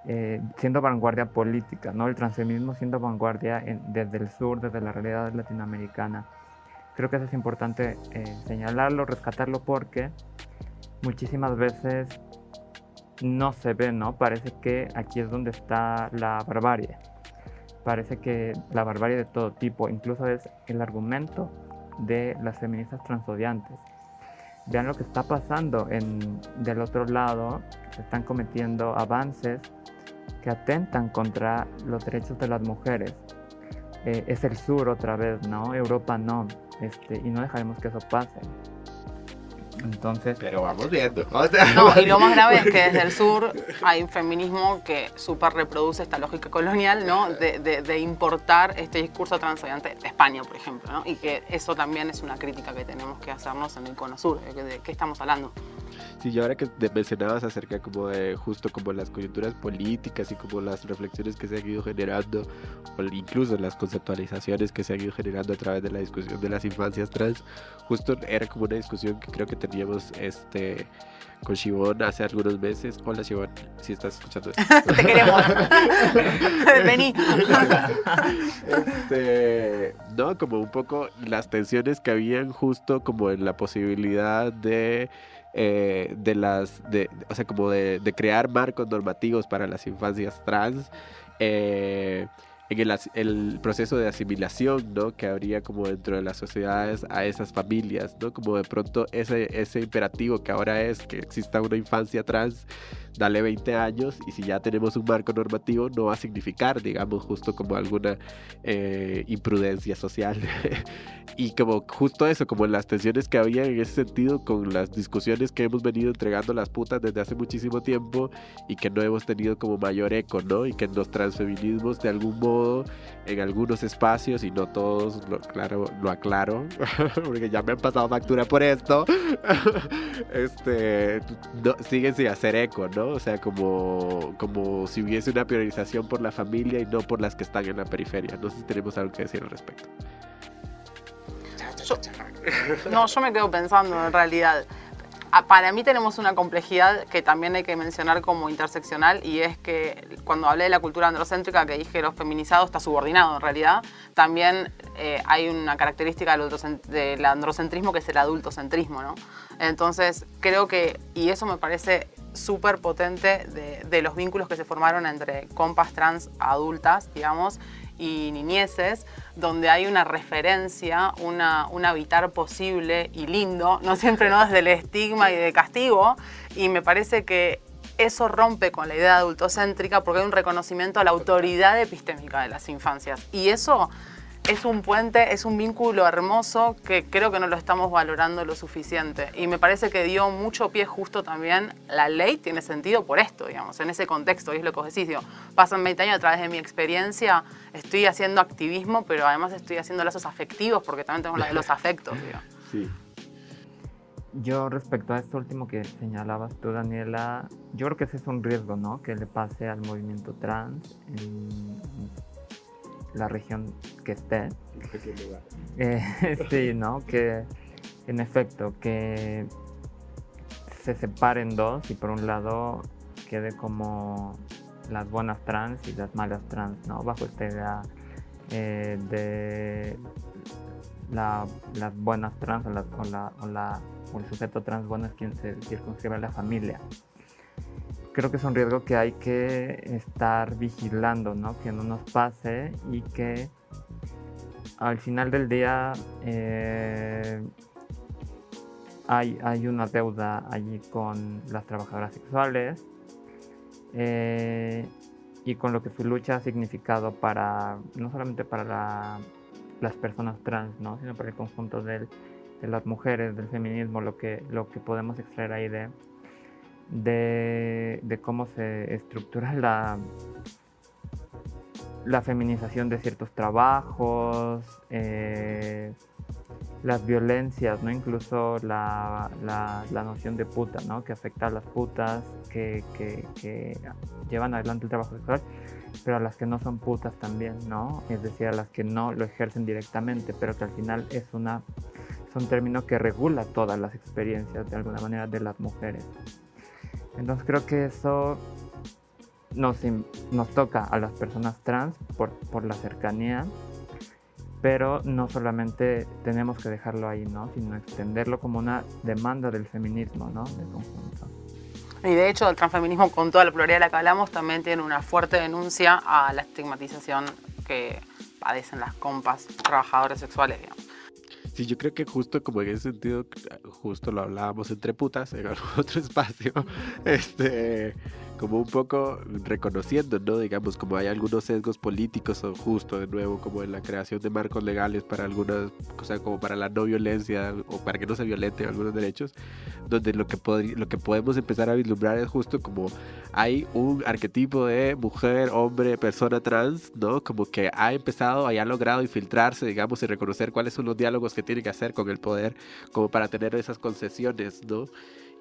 eh, siendo vanguardia política, ¿no? El transfeminismo siendo vanguardia desde el sur, desde la realidad latinoamericana. Creo que eso es importante eh, señalarlo, rescatarlo, porque muchísimas veces no se ve, ¿no? Parece que aquí es donde está la barbarie. Parece que la barbarie de todo tipo, incluso es el argumento de las feministas transodiantes. Vean lo que está pasando en, del otro lado, se están cometiendo avances que atentan contra los derechos de las mujeres. Eh, es el sur otra vez, ¿no? Europa no. Este, y no dejaremos que eso pase. Entonces. Pero vamos viendo. No, y lo más grave es que desde el sur hay un feminismo que súper reproduce esta lógica colonial, ¿no? De, de, importar este discurso transatlántico de España, por ejemplo, ¿no? Y que eso también es una crítica que tenemos que hacernos en el cono sur. ¿De qué estamos hablando? Sí, y ahora que mencionabas acerca como de justo como las coyunturas políticas y como las reflexiones que se han ido generando, o incluso las conceptualizaciones que se han ido generando a través de la discusión de las infancias trans, justo era como una discusión que creo que teníamos este con Shibon hace algunos meses. Hola Shibon, si estás escuchando esto. *laughs* Te queremos. *laughs* Vení. Este, no, como un poco las tensiones que habían justo como en la posibilidad de eh, de las, de, o sea, como de, crear marcos normativos para las infancias trans. Eh, en el, el proceso de asimilación, ¿no? Que habría como dentro de las sociedades a esas familias, ¿no? Como de pronto ese, ese imperativo que ahora es que exista una infancia trans, dale 20 años y si ya tenemos un marco normativo no va a significar, digamos, justo como alguna eh, imprudencia social. *laughs* y como justo eso, como las tensiones que había en ese sentido con las discusiones que hemos venido entregando las putas desde hace muchísimo tiempo y que no hemos tenido como mayor eco, ¿no? Y que los transfeminismos de algún modo en algunos espacios y no todos, lo, claro, lo aclaro, *laughs* porque ya me han pasado factura por esto, *laughs* este, siguen sin hacer eco, ¿no? O sea, como, como si hubiese una priorización por la familia y no por las que están en la periferia. No sé si tenemos algo que decir al respecto. No, yo me quedo pensando en realidad. Ah, Para mí tenemos una complejidad que también hay que mencionar como interseccional y es que cuando hablé de la cultura androcéntrica que dije lo feminizado está subordinado en realidad, también eh, hay una característica del, del androcentrismo que es el adultocentrismo, ¿no? Entonces creo que, y eso me parece súper potente de los vínculos que se formaron entre compas trans adultas, digamos, y niñeces, donde hay una referencia, una, un habitar posible y lindo, no siempre no desde el estigma y de castigo, y me parece que eso rompe con la idea adultocéntrica porque hay un reconocimiento a la autoridad epistémica de las infancias. Y eso es un puente, es un vínculo hermoso que creo que no lo estamos valorando lo suficiente. Y me parece que dio mucho pie justo también, la ley tiene sentido por esto, digamos, en ese contexto, y es lo que vos decís, digo, pasan 20 años a través de mi experiencia, estoy haciendo activismo, pero además estoy haciendo lazos afectivos, porque también tenemos la de los afectos, digo. Sí. Yo respecto a esto último que señalabas tú, Daniela, yo creo que ese es un riesgo, ¿no? Que le pase al movimiento trans en la región que esté. Eh, *laughs* sí, ¿no? Que en efecto, que se separen dos y por un lado quede como las buenas trans y las malas trans, ¿no? Bajo esta idea eh, de la- las buenas trans o, la- o la- o la- o el sujeto trans bueno es quien se circunscribe a la familia. Creo que es un riesgo que hay que estar vigilando, ¿no? Que no nos pase y que al final del día eh, hay, una deuda allí con las trabajadoras sexuales eh, y con lo que su lucha ha significado para, no solamente para la- las personas trans, ¿no? sino para el conjunto de las mujeres, del feminismo, lo que podemos extraer ahí de, de, cómo se estructura la, la feminización de ciertos trabajos, eh, las violencias, ¿no? Incluso la, la- noción de puta, ¿no? Que afecta a las putas que, que- que llevan adelante el trabajo sexual, pero a las que no son putas también, ¿no? Es decir, a las que no lo ejercen directamente, pero que al final es una es un término que regula todas las experiencias de alguna manera de las mujeres. Entonces creo que eso nos, nos toca a las personas trans por, por la cercanía, pero no solamente tenemos que dejarlo ahí, ¿no? Sino extenderlo como una demanda del feminismo, ¿no? De conjunto. Y de hecho, el transfeminismo, con toda la pluralidad de la que hablamos, también tiene una fuerte denuncia a la estigmatización que padecen las compas trabajadoras sexuales, digamos. Sí, yo creo que justo como en ese sentido, justo lo hablábamos entre putas en algún *laughs* otro espacio, este, como un poco reconociendo, ¿no? Digamos, como hay algunos sesgos políticos o justo de nuevo como en la creación de marcos legales para algunas, o sea, como para la no violencia o para que no se violenten algunos derechos, donde lo que, lo que podemos empezar a vislumbrar es justo como hay un arquetipo de mujer, hombre, persona trans, ¿no? Como que ha empezado, ha logrado infiltrarse, digamos, y reconocer cuáles son los diálogos que tiene que hacer con el poder, como para tener esas concesiones, ¿no?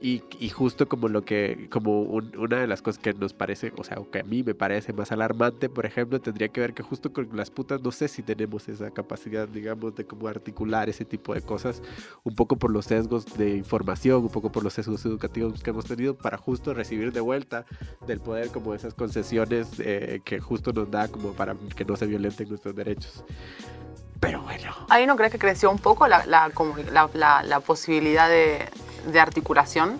Y, y justo como lo que, como un- una de las cosas que nos parece, o sea, que a mí me parece más alarmante, por ejemplo, tendría que ver que justo con las putas no sé si tenemos esa capacidad, digamos, de como articular ese tipo de cosas, un poco por los sesgos de información, un poco por los sesgos educativos que hemos tenido, para justo recibir de vuelta del poder como esas concesiones eh, que justo nos da como para que no se violenten nuestros derechos. Pero bueno. ¿Ahí no crees que creció un poco la, la- la- la posibilidad de, de articulación?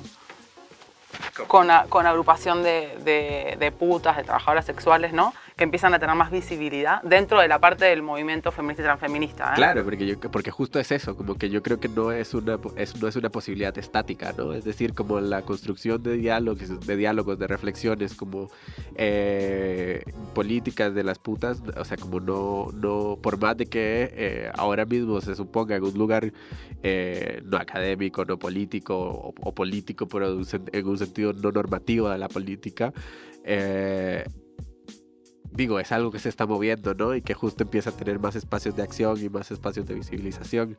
Con, con agrupación de, de- de putas, de trabajadoras sexuales, ¿no? Que empiezan a tener más visibilidad dentro de la parte del movimiento feminista y transfeminista. ¿eh? Claro, porque, yo, porque justo es eso, como que yo creo que no es, una, es, no es una posibilidad estática, ¿no? Es decir, como la construcción de diálogos, de, diálogos, de reflexiones, como eh, políticas de las putas, o sea, como no, no por más de que eh, ahora mismo se suponga en un lugar no académico, no político, o, político, pero en un sentido no normativo de la política, eh, digo, es algo que se está moviendo, ¿no? Y que justo empieza a tener más espacios de acción y más espacios de visibilización.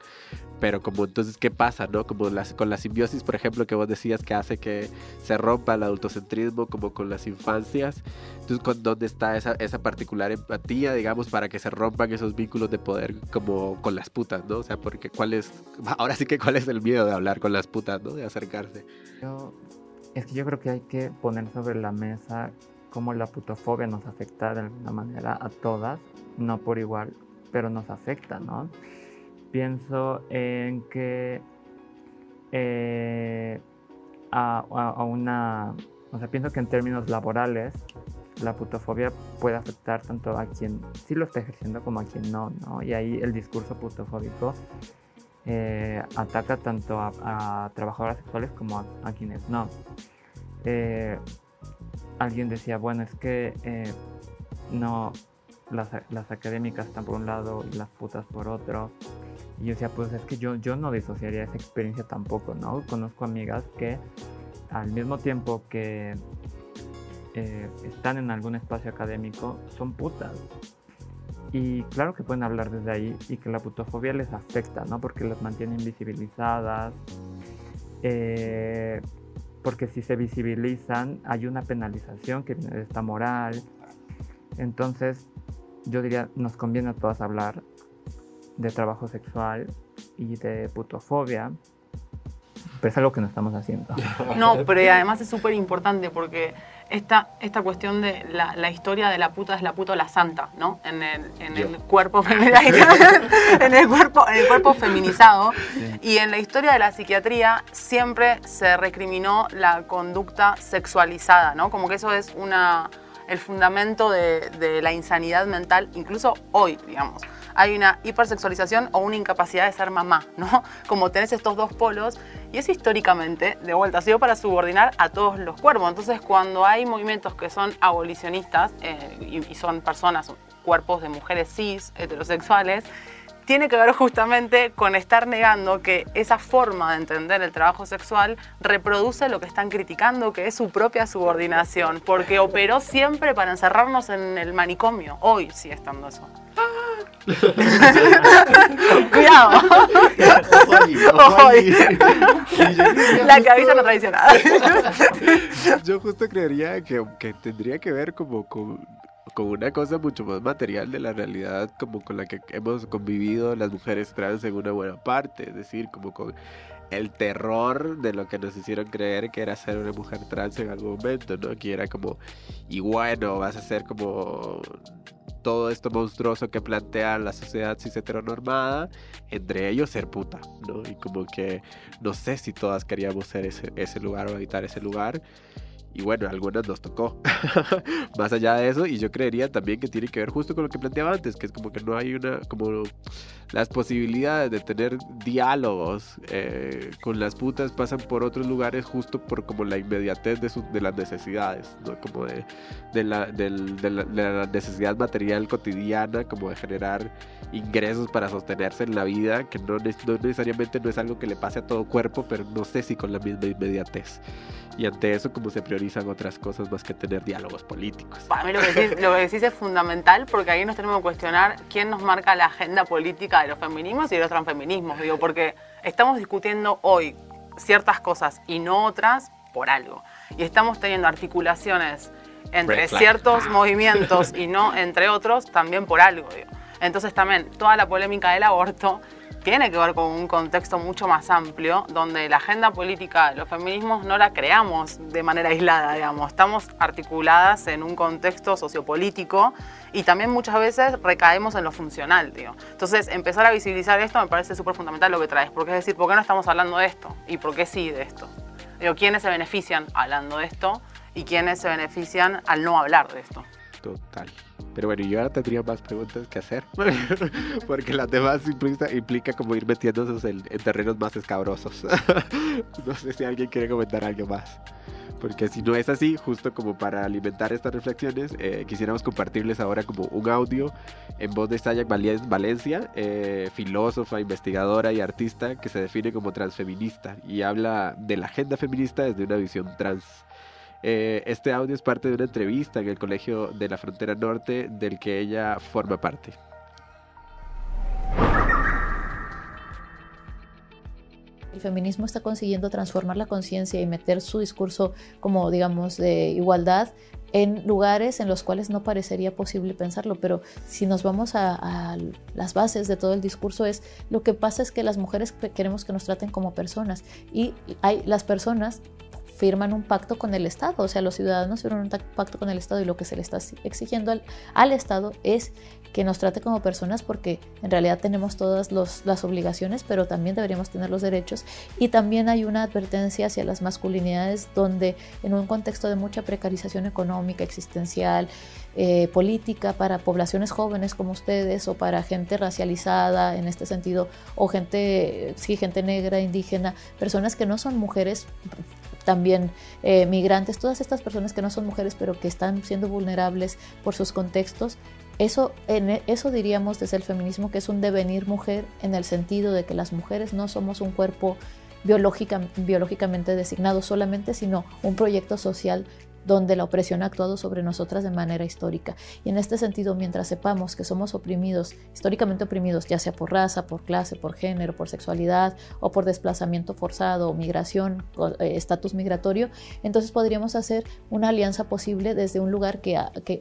Pero como entonces, ¿qué pasa, no? Como las, con la simbiosis, por ejemplo, que vos decías que hace que se rompa el adultocentrismo como con las infancias. Entonces, ¿con ¿dónde está esa, esa particular empatía, digamos, para que se rompan esos vínculos de poder como con las putas, ¿no? O sea, porque cuál es, *laughs* ahora sí que cuál es el miedo de hablar con las putas, ¿no? De acercarse. es que yo creo que hay que poner sobre la mesa cómo la putofobia nos afecta de alguna manera a todas, no por igual, pero nos afecta, ¿no? Pienso en que eh, a, una, o sea, pienso que en términos laborales la putofobia puede afectar tanto a quien sí lo está ejerciendo como a quien no, ¿no? Y ahí el discurso putofóbico eh, ataca tanto a, trabajadoras sexuales como a, quienes no. Eh, alguien decía, bueno, es que eh, no, las, académicas están por un lado y las putas por otro. Y yo decía, pues es que yo, yo no disociaría esa experiencia tampoco, ¿no? Conozco amigas que al mismo tiempo que eh, están en algún espacio académico, son putas. Y claro que pueden hablar desde ahí y que la putofobia les afecta, ¿no? Porque las mantiene invisibilizadas. Eh, porque si se visibilizan hay una penalización que viene de esta moral. Entonces, yo diría, nos conviene a todas hablar de trabajo sexual y de putofobia, pero es algo que no estamos haciendo. No, pero *laughs* además es súper importante porque esta, esta cuestión de la, historia de la puta es la puta o la santa, ¿no? En el, en el cuerpo *laughs* en el cuerpo, en el cuerpo feminizado. Y en la historia de la psiquiatría siempre se recriminó la conducta sexualizada, ¿no? Como que eso es una el fundamento de, de la insanidad mental, incluso hoy, digamos hay una hipersexualización o una incapacidad de ser mamá, ¿no? *laughs* Como tenés estos dos polos y es históricamente, de vuelta, ha sido para subordinar a todos los cuerpos. Entonces, cuando hay movimientos que son abolicionistas eh, y, y son personas, cuerpos de mujeres cis, heterosexuales, tiene que ver justamente con estar negando que esa forma de entender el trabajo sexual reproduce lo que están criticando, que es su propia subordinación, porque operó siempre para encerrarnos en el manicomio. Hoy sigue estando eso. *laughs* Cuidado. La cabeza no traicionada. *laughs* Yo justo creería que, que tendría que ver como con con una cosa mucho más material de la realidad como con la que hemos convivido las mujeres trans en una buena parte, es decir, como con el terror de lo que nos hicieron creer que era ser una mujer trans en algún momento, ¿no? Que era como, y bueno, vas a ser como todo esto monstruoso que plantea la sociedad cis heteronormada, entre ellos ser puta, ¿no? Y como que no sé si todas queríamos ser ese, ese lugar o habitar ese lugar. Y bueno, algunas nos tocó. *laughs* Más allá de eso, y yo creería también que tiene que ver justo con lo que planteaba antes, que es como que no hay una, como las posibilidades de tener diálogos eh, con las putas pasan por otros lugares justo por como la inmediatez de, de las necesidades, ¿no? Como de, de, la, de, la, necesidad material cotidiana, como de generar ingresos para sostenerse en la vida, que no, no necesariamente no es algo que le pase a todo cuerpo, pero no sé si con la misma inmediatez. Y ante eso, como se priorizan otras cosas más que tener diálogos políticos. Para mí lo que, decís, lo que decís es fundamental porque ahí nos tenemos que cuestionar quién nos marca la agenda política de los feminismos y de los transfeminismos. Digo, porque estamos discutiendo hoy ciertas cosas y no otras por algo. Y estamos teniendo articulaciones entre ciertos movimientos y no entre otros también por algo. Digo. Entonces también toda la polémica del aborto tiene que ver con un contexto mucho más amplio, donde la agenda política los feminismos no la creamos de manera aislada, digamos. Estamos articuladas en un contexto sociopolítico y también muchas veces recaemos en lo funcional, digo. Entonces, empezar a visibilizar esto me parece súper fundamental lo que traes, porque es decir, ¿por qué no estamos hablando de esto? ¿Y por qué sí de esto? Digo, ¿quiénes se benefician hablando de esto? ¿Y quiénes se benefician al no hablar de esto? Total. Pero bueno, yo ahora tendría más preguntas que hacer. *laughs* Porque las demás implica, como ir metiéndose en, en terrenos más escabrosos. *laughs* no sé si alguien quiere comentar algo más. Porque si no es así, justo como para alimentar estas reflexiones, eh, quisiéramos compartirles ahora como un audio en voz de Sayak Valencia, eh, filósofa, investigadora y artista que se define como transfeminista y habla de la agenda feminista desde una visión trans. Eh, este audio es parte de una entrevista en el Colegio de la Frontera Norte del que ella forma parte. el feminismo está consiguiendo transformar la conciencia y meter su discurso como, digamos, de igualdad en lugares en los cuales no parecería posible pensarlo, pero si nos vamos a, las bases de todo el discurso es lo que pasa es que las mujeres queremos que nos traten como personas y hay las personas firman un pacto con el Estado, o sea, los ciudadanos firman un pacto con el Estado y lo que se le está exigiendo al, al Estado es que nos trate como personas porque en realidad tenemos todas las obligaciones, pero también deberíamos tener los derechos. Y también hay una advertencia hacia las masculinidades donde en un contexto de mucha precarización económica, existencial, eh, política para poblaciones jóvenes como ustedes o para gente racializada en este sentido o gente, sí, gente negra, indígena, personas que no son mujeres también eh, migrantes, todas estas personas que no son mujeres pero que están siendo vulnerables por sus contextos. Eso, en e, eso diríamos desde el feminismo que es un devenir mujer en el sentido de que las mujeres no somos un cuerpo biológicamente designado solamente, sino un proyecto social donde la opresión ha actuado sobre nosotras de manera histórica. Y en este sentido, mientras sepamos que somos oprimidos, históricamente oprimidos, ya sea por raza, por clase, por género, por sexualidad o por desplazamiento forzado o migración, eh, estatus migratorio, entonces podríamos hacer una alianza posible desde un lugar que,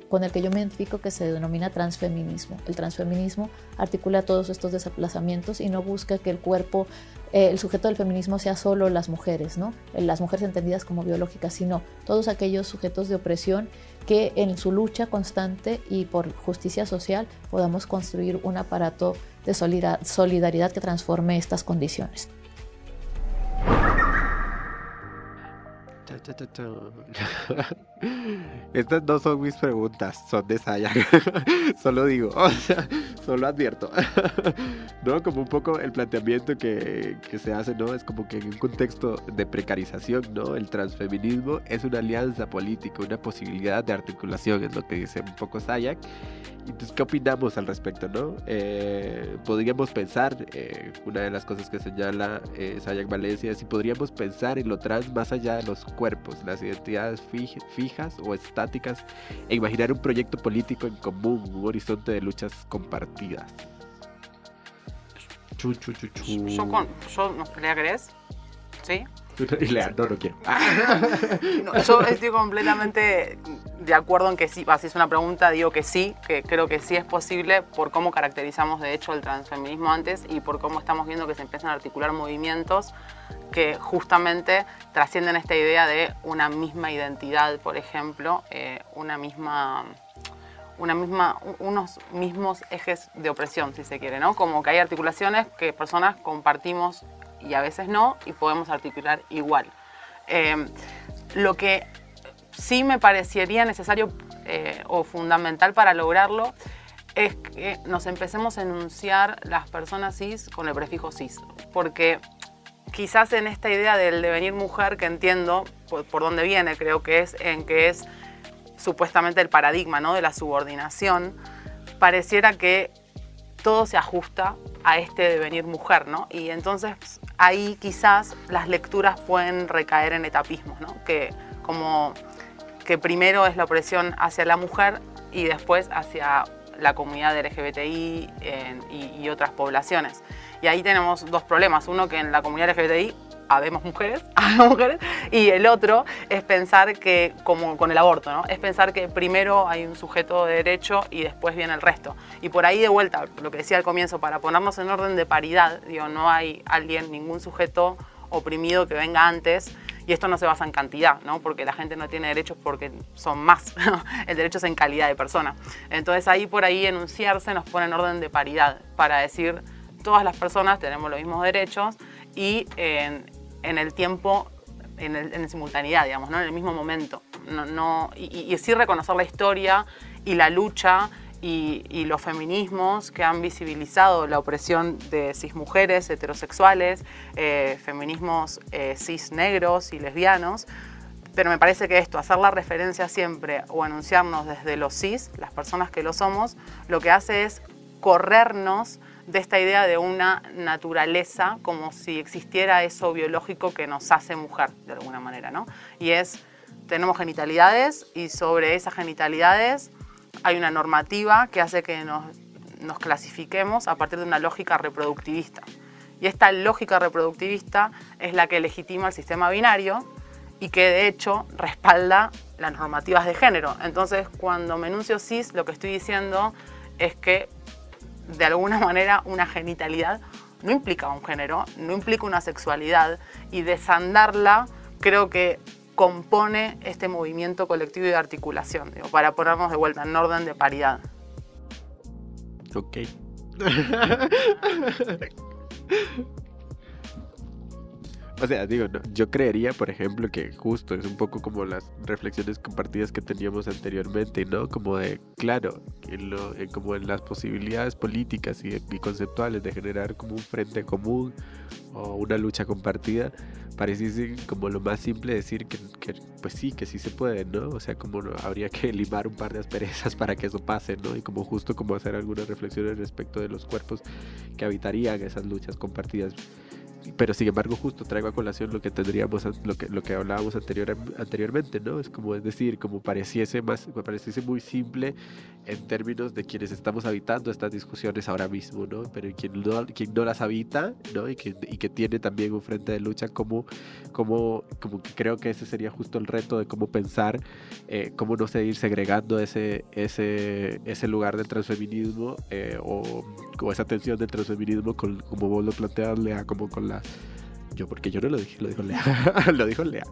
con el que yo me identifico que se denomina transfeminismo. El transfeminismo articula todos estos desplazamientos y no busca que el cuerpo eh, el sujeto del feminismo sea solo las mujeres, ¿no? las mujeres entendidas como biológicas, sino todos aquellos sujetos de opresión que en su lucha constante y por justicia social podamos construir un aparato de solidaridad que transforme estas condiciones. *laughs* Estas no son mis preguntas, son de Saya. *laughs* solo digo, solo advierto. *laughs* no, como un poco el planteamiento que, que, se hace, ¿no? Es como que en un contexto de precarización, ¿no? El transfeminismo es una alianza política, una posibilidad de articulación, es lo que dice un poco Sayak. Entonces, ¿qué opinamos al respecto, no? Eh, podríamos pensar, eh, una de las cosas que señala eh, Sayak Valencia, si podríamos pensar en lo trans más allá de los cuerpos, las identidades fijas o estáticas, e imaginar un proyecto político en común, un horizonte de luchas compartidas. Chu, chu, chu, chu. Yo, con, yo no, crees? ¿Sí? *laughs* Y *laughs* no, no quiero. yo estoy completamente de acuerdo en que sí, si es una pregunta, digo que sí, que creo que sí es posible por cómo caracterizamos de hecho el transfeminismo antes y por cómo estamos viendo que se empiezan a articular movimientos que justamente trascienden esta idea de una misma identidad, por ejemplo, eh, una misma una misma, unos mismos ejes de opresión, si se quiere, ¿no? Como que hay articulaciones que personas compartimos y a veces no, y podemos articular igual. Eh, lo que sí me parecería necesario eh, o fundamental para lograrlo es que nos empecemos a enunciar las personas cis con el prefijo cis, porque quizás en esta idea del devenir mujer que entiendo por, dónde viene, creo que es en que es supuestamente el paradigma ¿no? de la subordinación, pareciera que todo se ajusta a este devenir mujer, ¿no? Y entonces ahí quizás las lecturas pueden recaer en etapismos, ¿no? Que como que primero es la opresión hacia la mujer y después hacia la comunidad LGBTI y, otras poblaciones. Y ahí tenemos dos problemas. Uno que en la comunidad LGBTI habemos mujeres, *laughs* mujeres, y el otro es pensar que, como con el aborto, ¿no? es pensar que primero hay un sujeto de derecho y después viene el resto. Y por ahí de vuelta, lo que decía al comienzo, para ponernos en orden de paridad, digo, no hay alguien, ningún sujeto oprimido que venga antes y esto no se basa en cantidad, ¿no? porque la gente no tiene derechos porque son más. *laughs* El derecho es en calidad de persona. Entonces ahí por ahí enunciarse nos pone en orden de paridad para decir todas las personas tenemos los mismos derechos y en, el tiempo, en, el, en simultaneidad, digamos, ¿no? en el mismo momento. No, no, y, y sí reconocer la historia y la lucha y, los feminismos que han visibilizado la opresión de cis mujeres heterosexuales, eh, feminismos eh, cis negros y lesbianos. Pero me parece que esto, hacer la referencia siempre o anunciarnos desde los cis, las personas que lo somos, lo que hace es corrernos de esta idea de una naturaleza como si existiera eso biológico que nos hace mujer, de alguna manera, ¿no? Y es, tenemos genitalidades y sobre esas genitalidades hay una normativa que hace que nos, clasifiquemos a partir de una lógica reproductivista. Y esta lógica reproductivista es la que legitima el sistema binario y que de hecho respalda las normativas de género. Entonces, cuando me enuncio cis, lo que estoy diciendo es que de alguna manera una genitalidad no implica un género, no implica una sexualidad y desandarla creo que compone este movimiento colectivo y de articulación, para ponernos de vuelta en orden de paridad. Ok. *laughs* O sea, digo, yo creería, por ejemplo, que justo es un poco como las reflexiones compartidas que teníamos anteriormente, ¿no? Como de, claro, en lo, como en las posibilidades políticas y, conceptuales de generar como un frente común o una lucha compartida, pareciese como lo más simple decir que, pues sí, que sí se puede, ¿no? O sea, como habría que limar un par de asperezas *laughs* para que eso pase, ¿no? Y como justo como hacer algunas reflexiones respecto de los cuerpos que habitarían esas luchas compartidas pero sin embargo justo traigo a colación lo que tendríamos lo que lo que hablábamos anterior, anteriormente no es como es decir como pareciese más pareciese muy simple en términos de quienes estamos habitando estas discusiones ahora mismo no pero quien no quien no las habita no y que, y que tiene también un frente de lucha como como como que creo que ese sería justo el reto de cómo pensar eh, cómo no seguir segregando ese ese ese lugar del transfeminismo eh, o, o esa tensión del transfeminismo con, como vos lo planteas Lea como con la yo, porque yo no lo dije, lo dijo Lea. *laughs* lo dijo Lea.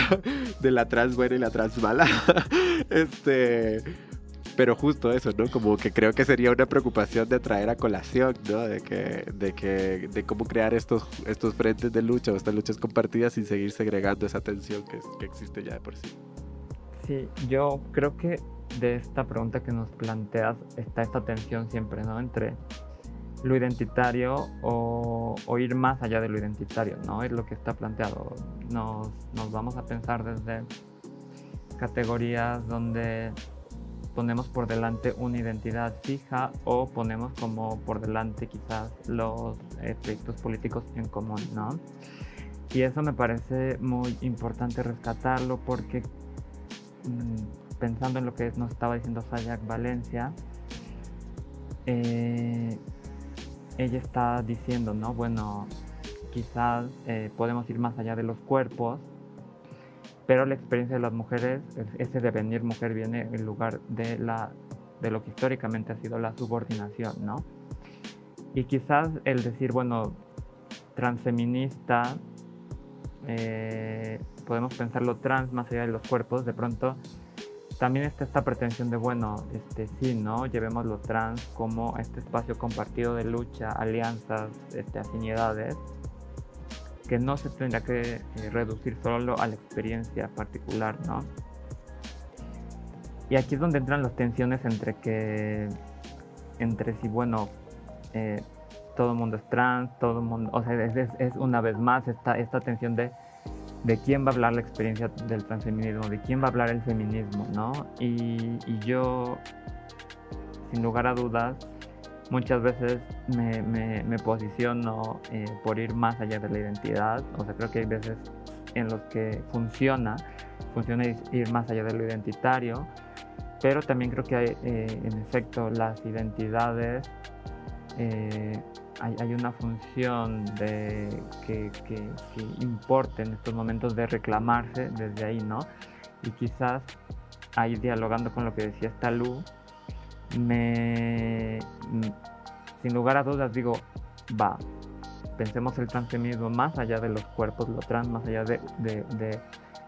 *laughs* de la trans buena y la trans mala. *laughs* este. Pero justo eso, ¿no? Como que creo que sería una preocupación de traer a colación, ¿no? De que, de que, de cómo crear estos, estos frentes de lucha o estas luchas compartidas sin seguir segregando esa tensión que, que existe ya de por sí. Sí, yo creo que de esta pregunta que nos planteas está esta tensión siempre, ¿no? Entre lo identitario o, ir más allá de lo identitario, ¿no? Es lo que está planteado. Nos, nos vamos a pensar desde categorías donde ponemos por delante una identidad fija o ponemos como por delante quizás los proyectos políticos en común, ¿no? Y eso me parece muy importante rescatarlo porque mm, pensando en lo que nos estaba diciendo Sayak Valencia, eh, ella está diciendo, ¿no? Bueno, quizás eh, podemos ir más allá de los cuerpos, pero la experiencia de las mujeres, ese devenir mujer viene en lugar de, la, de lo que históricamente ha sido la subordinación, ¿no? Y quizás el decir, bueno, transfeminista, eh, podemos pensarlo trans más allá de los cuerpos, de pronto también está esta pretensión de, bueno, este, sí, ¿no? Llevemos lo trans como este espacio compartido de lucha, alianzas, este, afinidades, que no se tendría que eh, reducir solo a la experiencia particular, ¿no? Y aquí es donde entran las tensiones entre que, entre si, bueno, eh, todo el mundo es trans, todo el mundo, o sea, es, es una vez más esta, esta tensión de de quién va a hablar la experiencia del transfeminismo, de quién va a hablar el feminismo, ¿no? Y, yo, sin lugar a dudas, muchas veces me, posiciono eh, por ir más allá de la identidad, o sea, creo que hay veces en los que funciona, funciona ir más allá de lo identitario, pero también creo que hay, eh, en efecto, las identidades eh, hay, una función de, que, que, importe en estos momentos de reclamarse desde ahí, ¿no? Y quizás ahí dialogando con lo que decía Stalú, me, sin lugar a dudas digo, va, pensemos el transfeminismo más allá de los cuerpos, lo trans, más allá de,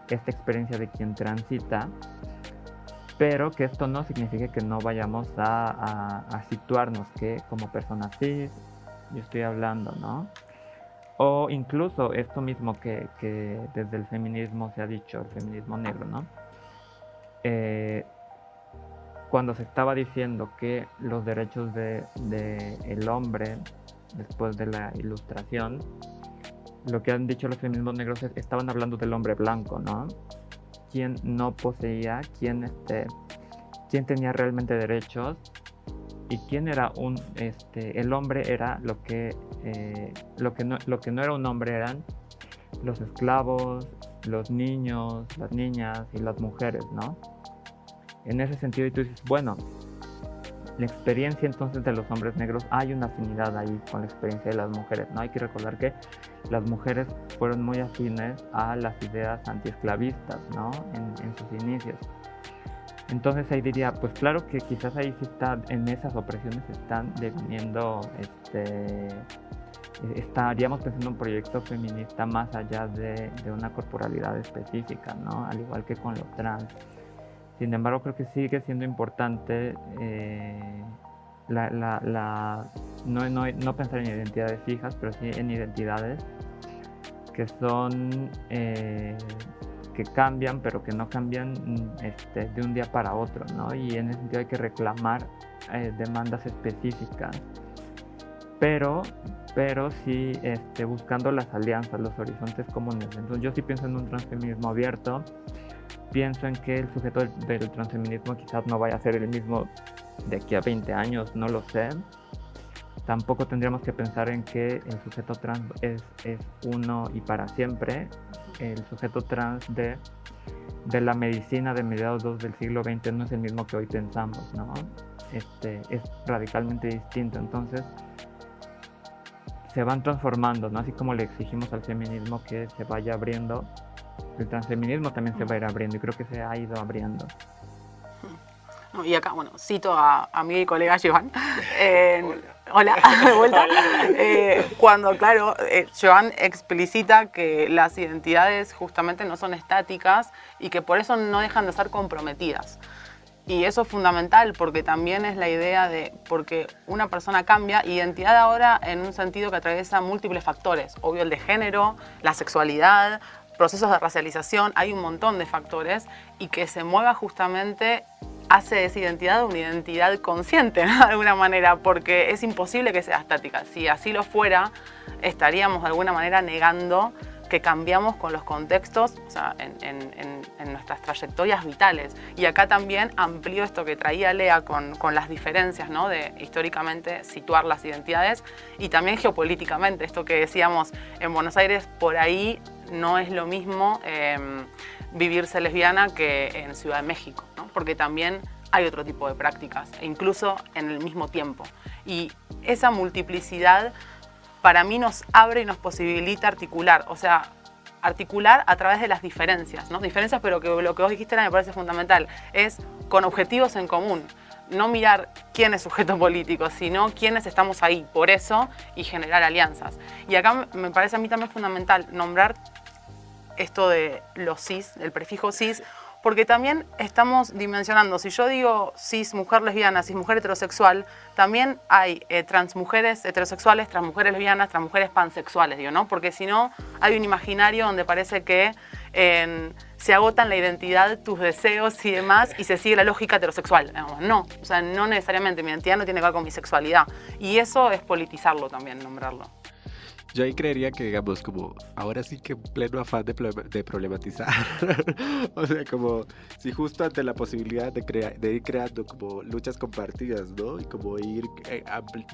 esta experiencia de quien transita, pero que esto no signifique que no vayamos a situarnos que como personas cis yo estoy hablando, ¿no? O incluso esto mismo que, desde el feminismo se ha dicho, el feminismo negro, ¿no? Eh, cuando se estaba diciendo que los derechos del de, el hombre después de la ilustración, lo que han dicho los feminismos negros es estaban hablando del hombre blanco, ¿no? Quién no poseía, quién, este, quién tenía realmente derechos y quién era un, este, el hombre era lo que, eh, lo, que no, lo que no era un hombre eran los esclavos, los niños, las niñas y las mujeres, ¿no? En ese sentido, y tú dices, bueno, la experiencia entonces de los hombres negros, hay una afinidad ahí con la experiencia de las mujeres, ¿no? Hay que recordar que las mujeres fueron muy afines a las ideas antiesclavistas, ¿no? En, en sus inicios. Entonces ahí diría, pues claro que quizás ahí sí está, en esas opresiones están deviniendo, este, estaríamos pensando en un proyecto feminista más allá de, una corporalidad específica, ¿no? Al igual que con lo trans. Sin embargo, creo que sigue siendo importante eh, no, pensar en identidades fijas, pero sí en identidades que son eh, que cambian, pero que no cambian este, de un día para otro, ¿no? Y en ese sentido hay que reclamar eh, demandas específicas, pero, pero sí este, buscando las alianzas, los horizontes comunes. Entonces yo sí pienso en un transfeminismo abierto, pienso en que el sujeto del, del transfeminismo quizás no vaya a ser el mismo de aquí a 20 años, no lo sé. Tampoco tendríamos que pensar en que el sujeto trans es, es uno y para siempre. El sujeto trans de, de la medicina de mediados del siglo XX no es el mismo que hoy pensamos, ¿no? Este, es radicalmente distinto. Entonces, se van transformando, ¿no? Así como le exigimos al feminismo que se vaya abriendo, el transfeminismo también se va a ir abriendo y creo que se ha ido abriendo. Y acá, bueno, cito a, a mi colega Joan. *laughs* Eh, hola. *laughs* *laughs* de vuelta. Eh, cuando, claro, eh, Joan explicita que las identidades justamente no son estáticas y que por eso no dejan de ser comprometidas. Y eso es fundamental porque también es la idea de, porque una persona cambia, identidad ahora en un sentido que atraviesa múltiples factores, obvio el de género, la sexualidad, procesos de racialización, hay un montón de factores y que se mueva justamente hace de esa identidad una identidad consciente, *laughs* de alguna manera, porque es imposible que sea estática. Si así lo fuera, estaríamos de alguna manera negando que cambiamos con los contextos, en, nuestras trayectorias vitales. Y acá también amplío esto que traía Lea con, con las diferencias, ¿no? De históricamente situar las identidades y también geopolíticamente, esto que decíamos en Buenos Aires, por ahí no es lo mismo eh, vivirse lesbiana que en Ciudad de México, porque también hay otro tipo de prácticas, e incluso en el mismo tiempo. Y esa multiplicidad para mí nos abre y nos posibilita articular, o sea, articular a través de las diferencias, ¿no? Diferencias, pero que lo que vos dijiste me parece fundamental, es con objetivos en común. No mirar quién es sujeto *laughs* político, sino quiénes estamos ahí, por eso, y generar alianzas. Y acá me parece a mí también fundamental nombrar esto de los cis, el prefijo cis, porque también estamos dimensionando, si yo digo cis mujer lesbiana, cis mujer heterosexual, también hay eh, trans mujeres heterosexuales, trans mujeres lesbianas, trans mujeres pansexuales, digo, ¿no? Porque si no, hay un imaginario donde parece que se agotan la identidad, tus deseos y demás, y se sigue la lógica heterosexual. No, o sea, no necesariamente, mi identidad no tiene que ver con mi sexualidad. Y eso es politizarlo también, nombrarlo. Yo ahí creería que, digamos, como ahora sí que en pleno afán de, de problematizar, *laughs* o sea, como si justo ante la posibilidad de, crea de ir creando como luchas compartidas, ¿no? Y como ir eh,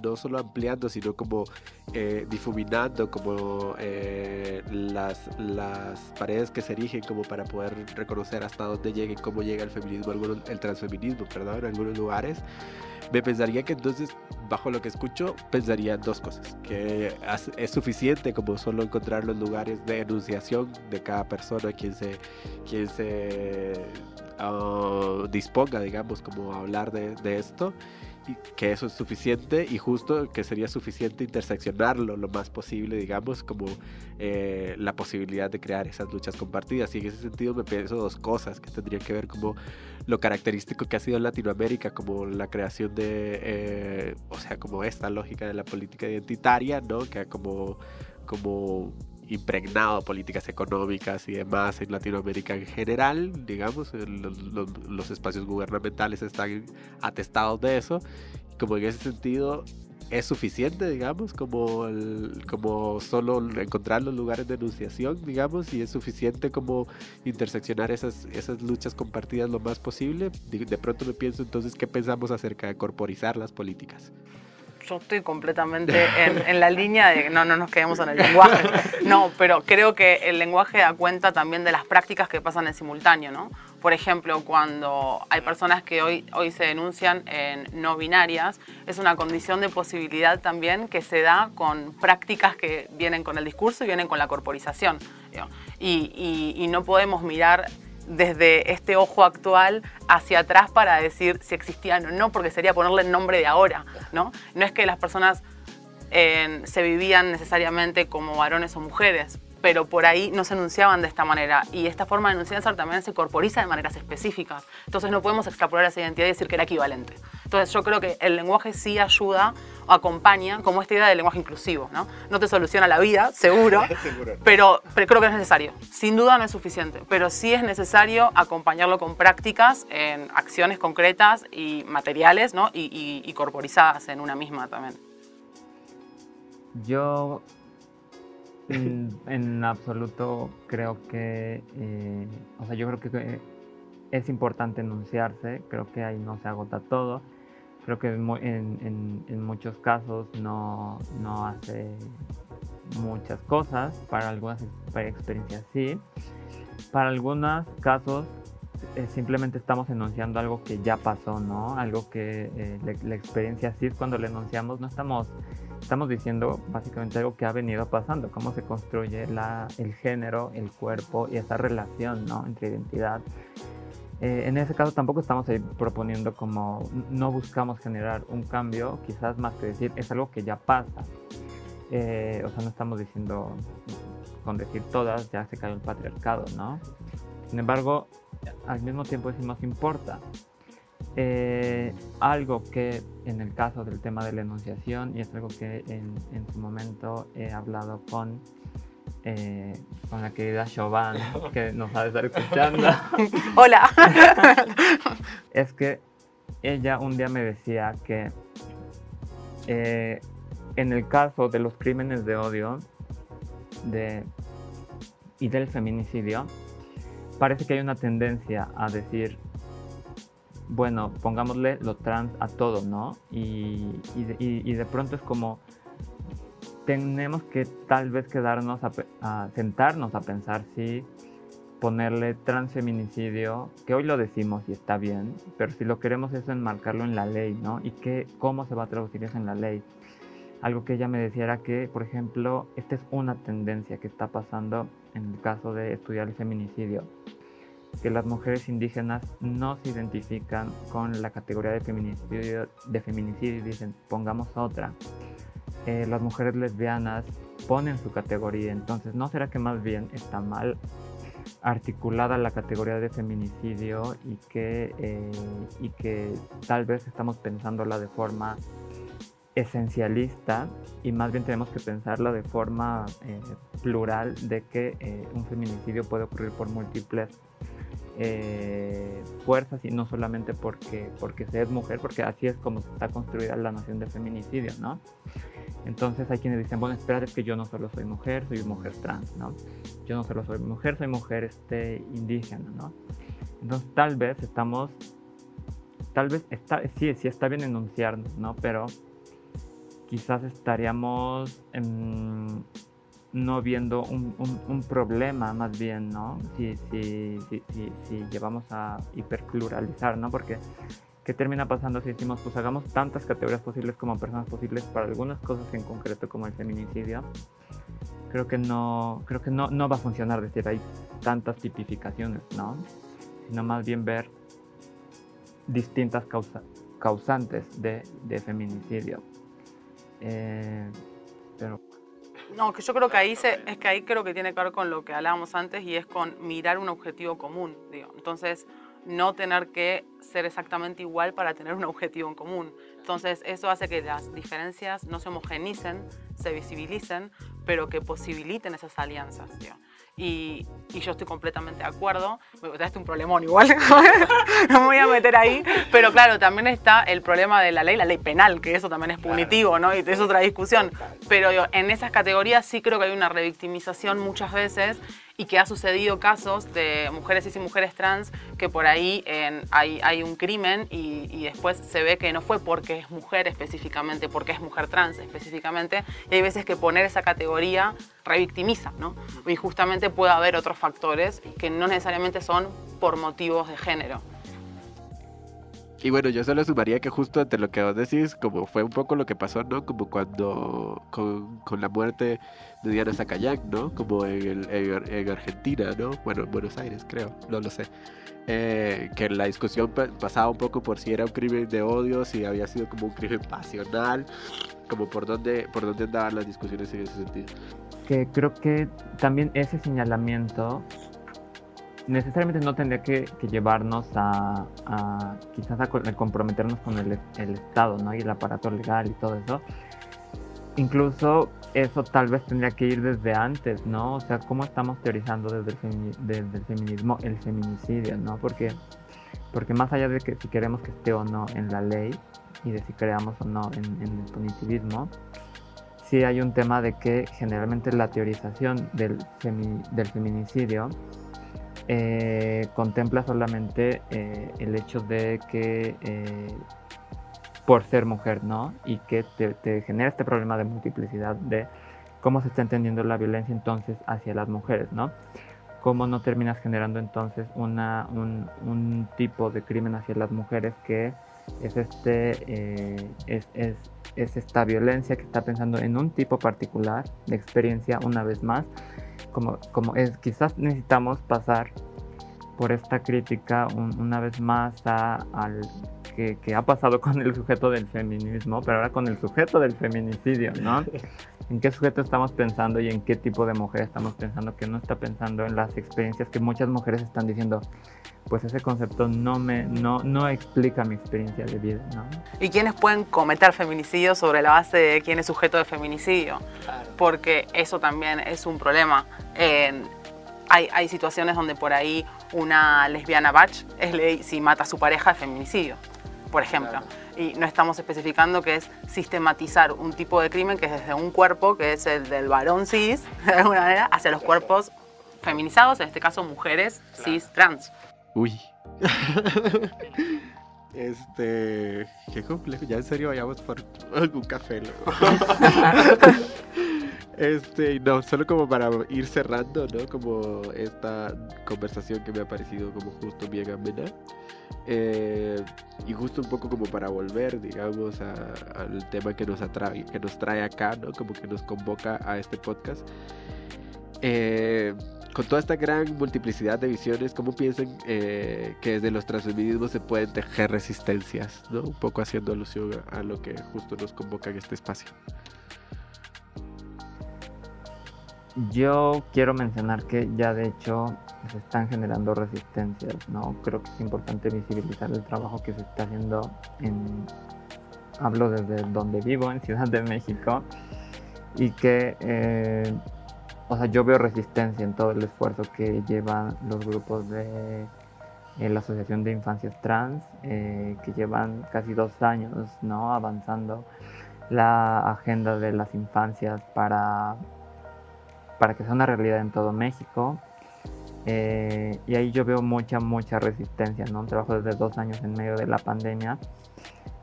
no solo ampliando, sino como eh, difuminando como eh, las, las paredes que se erigen como para poder reconocer hasta dónde llega y cómo llega el feminismo, el transfeminismo, perdón, en algunos lugares me pensaría que entonces, bajo lo que escucho, pensaría dos cosas. Que es suficiente como solo encontrar los lugares de enunciación de cada persona, quien se, quien se uh, disponga, digamos, como a hablar de, de esto que eso es suficiente y justo que sería suficiente interseccionarlo lo más posible, digamos, como eh, la posibilidad de crear esas luchas compartidas. Y en ese sentido me pienso dos cosas que tendrían que ver como lo característico que ha sido en Latinoamérica, como la creación de, eh, o sea, como esta lógica de la política identitaria, ¿no? Que como como impregnado políticas económicas y demás en Latinoamérica en general, digamos, los, los espacios gubernamentales están atestados de eso. Como en ese sentido, es suficiente, digamos, como, como solo encontrar los lugares de enunciación, digamos, y es suficiente como interseccionar esas, esas luchas compartidas lo más posible. De, pronto me pienso entonces qué pensamos acerca de corporizar las políticas. Yo estoy completamente en, la línea de no, no nos quedemos en el lenguaje. No, pero creo que el lenguaje da cuenta también de las prácticas que pasan en simultáneo, ¿no? Por ejemplo, cuando hay personas que hoy, hoy se denuncian en no binarias, es una condición de posibilidad también que se da con prácticas que vienen con el discurso y vienen con la corporización. Y, no podemos mirar desde este ojo actual hacia atrás para decir si existían o no, porque sería ponerle el nombre de ahora, ¿no? No es que las personas eh, se vivían necesariamente como varones o mujeres, pero por ahí no se enunciaban de esta manera. Y esta forma de enunciarse también se corporiza de maneras específicas. Entonces no podemos extrapolar esa identidad y decir que era equivalente. Entonces yo creo que el lenguaje sí ayuda o acompaña como esta idea del lenguaje inclusivo. No, no te soluciona la vida, *laughs* seguro, pero, pero, creo que es necesario. Sin duda no es suficiente, pero sí es necesario acompañarlo con prácticas en acciones concretas y materiales ¿no? y, y corporizadas en una misma también. Yo en absoluto creo que, eh, o sea, yo creo que es importante enunciarse, creo que ahí no se agota todo, creo que en, muchos casos no, no, hace muchas cosas, para algunas experiencias sí, para algunos casos eh, simplemente estamos enunciando algo que ya pasó, ¿no? Algo que eh, la, experiencia sí es cuando le enunciamos, no estamos estamos diciendo básicamente algo que ha venido pasando, cómo se construye la, el género, el cuerpo y esa relación ¿no? entre identidad. Eh, en ese caso tampoco estamos ahí proponiendo como no buscamos generar un cambio, quizás más que decir es algo que ya pasa. Eh, o sea, no estamos diciendo con decir todas ya se cayó el patriarcado, ¿no? Sin embargo, al mismo tiempo decimos importa. Eh, algo que en el caso del tema de la enunciación, y es algo que en, su momento he hablado con, eh, con la querida Chauvin, *laughs* que nos ha de estar escuchando. *laughs* Hola. *laughs* es que ella un día me decía que eh, en el caso de los crímenes de odio de, y del feminicidio, parece que hay una tendencia a decir bueno, pongámosle lo trans a todo, ¿no? Y, de, pronto es como, tenemos que tal vez quedarnos a, sentarnos a pensar si ponerle transfeminicidio, que hoy lo decimos y está bien, pero si lo queremos eso enmarcarlo en la ley, ¿no? Y que, cómo se va a traducir eso en la ley. Algo que ella me decía era que, por ejemplo, esta es una tendencia que está pasando en el caso de estudiar el feminicidio que las mujeres indígenas no se identifican con la categoría de feminicidio, de feminicidio y dicen, pongamos otra. Eh, las mujeres lesbianas ponen su categoría, entonces, ¿no será que más bien está mal articulada la categoría de feminicidio y que, eh, y que tal vez estamos pensándola de forma esencialista y más bien tenemos que pensarla de forma eh, plural de que un feminicidio puede ocurrir por múltiples eh, fuerzas y no solamente porque, porque se es mujer, porque así es como está construida la noción de feminicidio, ¿no? Entonces hay quienes dicen, bueno, espérate, es que yo no solo soy mujer, soy mujer trans, ¿no? Yo no solo soy mujer, soy mujer este, indígena, ¿no? Entonces tal vez estamos, tal vez está, sí, sí está bien enunciarnos, ¿no? Pero quizás estaríamos no viendo un, problema más bien, ¿no? Si, si, si, si, llevamos a hiperpluralizar, ¿no? Porque ¿qué termina pasando si decimos, pues hagamos tantas categorías posibles como personas posibles para algunas cosas en concreto como el feminicidio? Creo que no, creo que no, no va a funcionar decir hay tantas tipificaciones, ¿no? Sino más bien ver distintas causantes de, de feminicidio. Eh, pero no, que yo creo que ahí es que ahí creo que tiene que ver con lo que hablábamos antes y es con mirar un objetivo común. Entonces, no tener que ser exactamente igual para tener un objetivo en común. Entonces, eso hace que las diferencias no se homogenicen, se visibilicen, pero que posibiliten esas alianzas. Y, y, yo estoy completamente de acuerdo. Me traste un problemón igual, *laughs* no me voy a meter ahí. Pero claro, también está el problema de la ley, la ley penal, que eso también es punitivo, ¿no? Y es otra discusión. Pero en esas categorías sí creo que hay una revictimización muchas veces y que ha sucedido casos de mujeres y mujeres trans que por ahí hay, hay, un crimen y, y, después se ve que no fue porque es mujer específicamente, porque es mujer trans específicamente, y hay veces que poner esa categoría revictimiza, ¿no? Y justamente puede haber otros factores que no necesariamente son por motivos de género. Y bueno, yo solo sumaría que justo ante lo que vos decís, como fue un poco lo que pasó, ¿no? Como cuando con, con la muerte de Diana Zacayán, ¿no? Como en, en, Argentina, ¿no? Bueno, en Buenos Aires, creo, no lo sé. Eh, que la discusión pasaba un poco por si era un crimen de odio, si había sido como un crimen pasional, como por dónde, por dónde andaban las discusiones en ese sentido. Que creo que también ese señalamiento necesariamente no tendría que, llevarnos a, quizás a, comprometernos con el, Estado ¿no? y el aparato legal y todo eso. Incluso eso tal vez tendría que ir desde antes, ¿no? O sea, cómo estamos teorizando desde el, feminismo el feminicidio, ¿no? Porque, porque más allá de que si queremos que esté o no en la ley y de si creamos o no en, el punitivismo, sí hay un tema de que generalmente la teorización del, del feminicidio eh, contempla solamente eh, el hecho de que eh, por ser mujer, ¿no? Y que te, genera este problema de multiplicidad de cómo se está entendiendo la violencia entonces hacia las mujeres, ¿no? Cómo no terminas generando entonces una, un, tipo de crimen hacia las mujeres que es, este, es, es, es esta violencia que está pensando en un tipo particular de experiencia una vez más como, como es, quizás necesitamos pasar por esta crítica una vez más a, al que, que, ha pasado *laughs* con el sujeto del feminismo, pero ahora con el sujeto del feminicidio, ¿no? *laughs* ¿En qué sujeto estamos pensando y en qué tipo de mujer estamos pensando que no está pensando en las experiencias que muchas mujeres están diciendo? Pues ese concepto no me no, no explica mi experiencia de vida, ¿no? ¿Y quiénes pueden cometer feminicidio sobre la base de quién es sujeto de feminicidio? Porque eso también es un problema. hay, hay, situaciones donde por ahí una lesbiana batch es ley si mata a su pareja de feminicidio, por ejemplo. Y no estamos especificando que es sistematizar un tipo de crimen que es desde un cuerpo, que es el del varón cis, *laughs* de alguna manera, hacia los cuerpos feminizados, en este caso mujeres cis trans. Uy. *laughs* este. Qué complejo. Ya en serio vayamos por algún café. *laughs* Este, no, solo como para ir cerrando, ¿no? Como esta conversación que me ha parecido como justo bien amena. Eh, y justo un poco como para volver, digamos, al tema que nos, atrae, que nos trae acá, ¿no? Como que nos convoca a este podcast. Eh, con toda esta gran multiplicidad de visiones, ¿cómo piensan eh, que desde los transfeminismos se pueden tejer resistencias? ¿no? Un poco haciendo alusión a lo que justo nos convoca en este espacio. Yo quiero mencionar que ya de hecho se están generando resistencias, ¿no? Creo que es importante visibilizar el trabajo que se está haciendo en... Hablo desde donde vivo, en Ciudad de México, y que, eh, o sea, yo veo resistencia en todo el esfuerzo que llevan los grupos de eh, la Asociación de Infancias Trans, eh, que llevan casi dos años, ¿no? Avanzando la agenda de las infancias para para que sea una realidad en todo México. Eh, y ahí yo veo mucha, mucha resistencia, ¿no? Un trabajo desde dos años en medio de la pandemia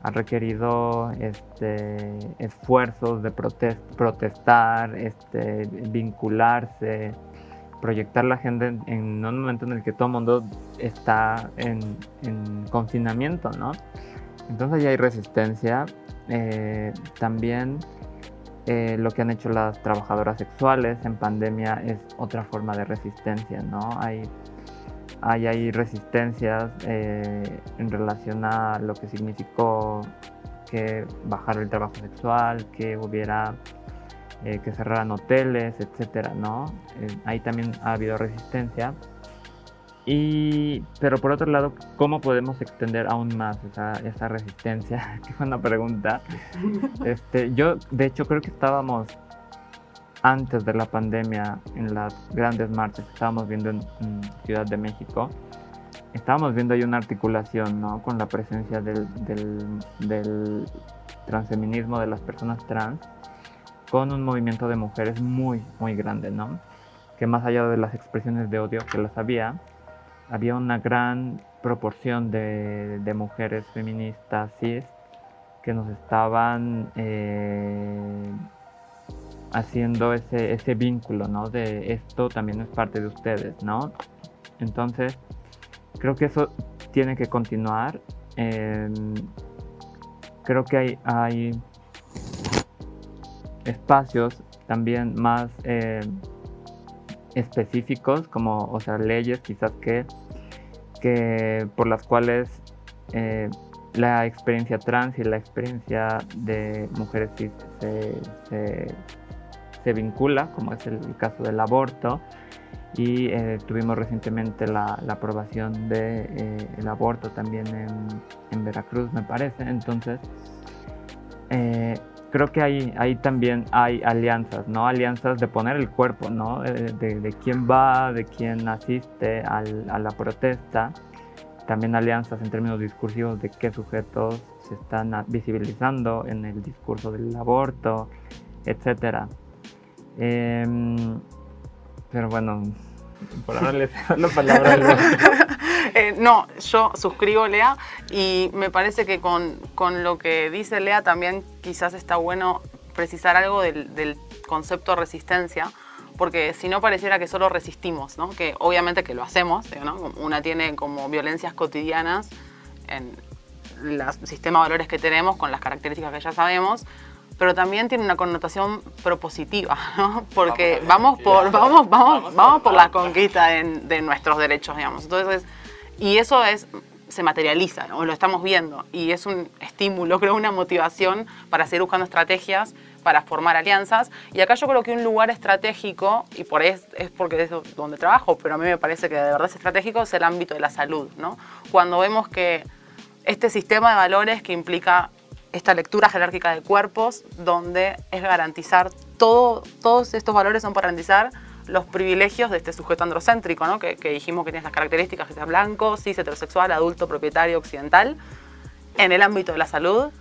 ha requerido este, esfuerzos de protestar, este, vincularse, proyectar la agenda en, un momento en el que todo el mundo está en, confinamiento, ¿no? Entonces ya hay resistencia. Eh, también eh, lo que han hecho las trabajadoras sexuales en pandemia es otra forma de resistencia, ¿no? Hay, hay, hay resistencias eh, en relación a lo que significó que bajar el trabajo sexual, que hubiera eh, que cerraran hoteles, etcétera, ¿no? ahí también ha habido resistencia. Y, pero por otro lado, ¿cómo podemos extender aún más esa, esa resistencia? *laughs* que fue una pregunta. *laughs* Este, yo, de hecho, creo que estábamos antes de la pandemia en las grandes marchas que estábamos viendo en, Ciudad de México, estábamos viendo ahí una articulación ¿no? con la presencia del, del, del transfeminismo de las personas trans con un movimiento de mujeres muy, muy grande, ¿no? Que más allá de las expresiones de odio que las había, había una gran proporción de, mujeres feministas cis que nos estaban eh, haciendo ese, ese vínculo, ¿no? De esto también es parte de ustedes, ¿no? Entonces, creo que eso tiene que continuar. Em, creo que hay, hay espacios también más eh, específicos, como, o sea, leyes quizás que, que por las cuales eh, la experiencia trans y la experiencia de mujeres cis se, vincula, como es el, caso del aborto. Y eh, tuvimos recientemente la, aprobación del de, aborto también en, Veracruz, me parece. Entonces, creo que ahí, ahí también hay alianzas, ¿no? Alianzas de poner el cuerpo, ¿no? De, quién va, de quién asiste a la protesta. También alianzas en términos discursivos de qué sujetos se están visibilizando en el discurso del aborto, etc. Em, pero bueno, por ahora les la *laughs* palabra eh, no, yo suscribo Lea y me parece que con, con, lo que dice Lea también quizás está bueno precisar algo del, del concepto resistencia, porque si no pareciera que solo resistimos, ¿no? que obviamente que lo hacemos, ¿no? una tiene como violencias cotidianas en el sistema de valores que tenemos con las características que ya sabemos, pero también tiene una connotación propositiva, *laughs* ¿no? porque vamos por, vamos, vamos, vamos por la conquista de, nuestros derechos, digamos. Entonces, y eso es se materializa, o lo estamos viendo, y es un estímulo, *laughs* creo, una motivación para seguir buscando estrategias, para formar alianzas. Y acá yo creo que un lugar estratégico, y por es, es porque es donde trabajo, pero a mí me parece que de verdad es estratégico, es el ámbito de la salud, ¿no? Cuando vemos que este sistema de valores que implica esta lectura jerárquica de cuerpos, donde es garantizar todo, todos estos valores son para garantizar los privilegios de este sujeto androcéntrico, ¿no? que, dijimos que tiene las características, que sea blanco, cis, heterosexual, adulto, propietario, occidental. En el ámbito de la salud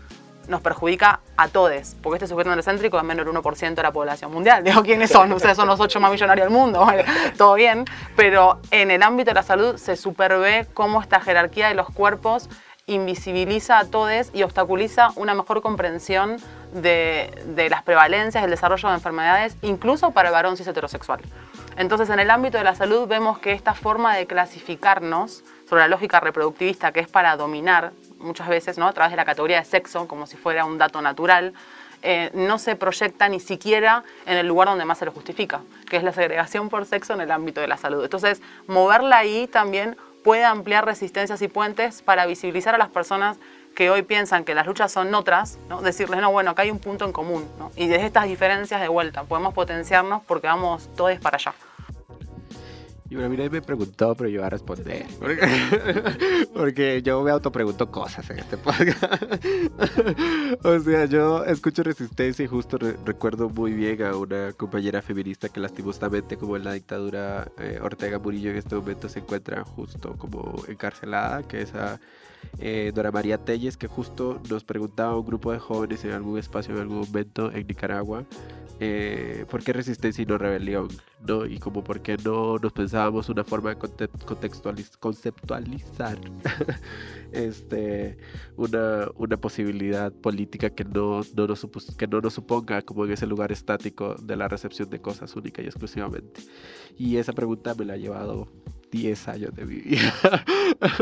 nos perjudica a todos, porque este sujeto androcéntrico es menos del 1% de la población mundial. *laughs* Digo, ¿quiénes son? Ustedes son los ocho más millonarios del mundo, *laughs* todo bien, pero en el ámbito de la salud se supervé cómo esta jerarquía de los cuerpos invisibiliza a todos y obstaculiza una mejor comprensión de, las prevalencias, del desarrollo de enfermedades, incluso para el varón cis heterosexual. Entonces, en el ámbito de la salud vemos que esta forma de clasificarnos sobre la lógica reproductivista, que es para dominar muchas veces ¿no? a través de la categoría de sexo, como si fuera un dato natural, eh, no se proyecta ni siquiera en el lugar donde más se lo justifica, que es la segregación por sexo en el ámbito de la salud. Entonces, moverla ahí también puede ampliar resistencias y puentes para visibilizar a las personas que hoy piensan que las luchas son otras, ¿no? decirles, no, bueno, acá hay un punto en común, y desde estas diferencias de vuelta podemos potenciarnos porque vamos todos para allá. Y bueno, mira, me he preguntado, pero yo voy a responder. *laughs* Porque, yo me autopregunto cosas en este podcast. *laughs* o sea, yo escucho resistencia y justo recuerdo muy bien a una compañera feminista que lastimosamente, como en la dictadura eh, Ortega Murillo en este momento se encuentra justo como encarcelada, que es a eh, Dora María Telles, que justo nos preguntaba a un grupo de jóvenes en algún espacio, en algún momento en Nicaragua, eh, ¿por qué resistencia y no rebelión? ¿no? Y como por qué no nos pensábamos una forma de conceptualizar *laughs* este, una, posibilidad política que no, no nos que no nos suponga como en ese lugar estático de la recepción de cosas únicas y exclusivamente. Y esa pregunta me la ha llevado 10 años de mi vida.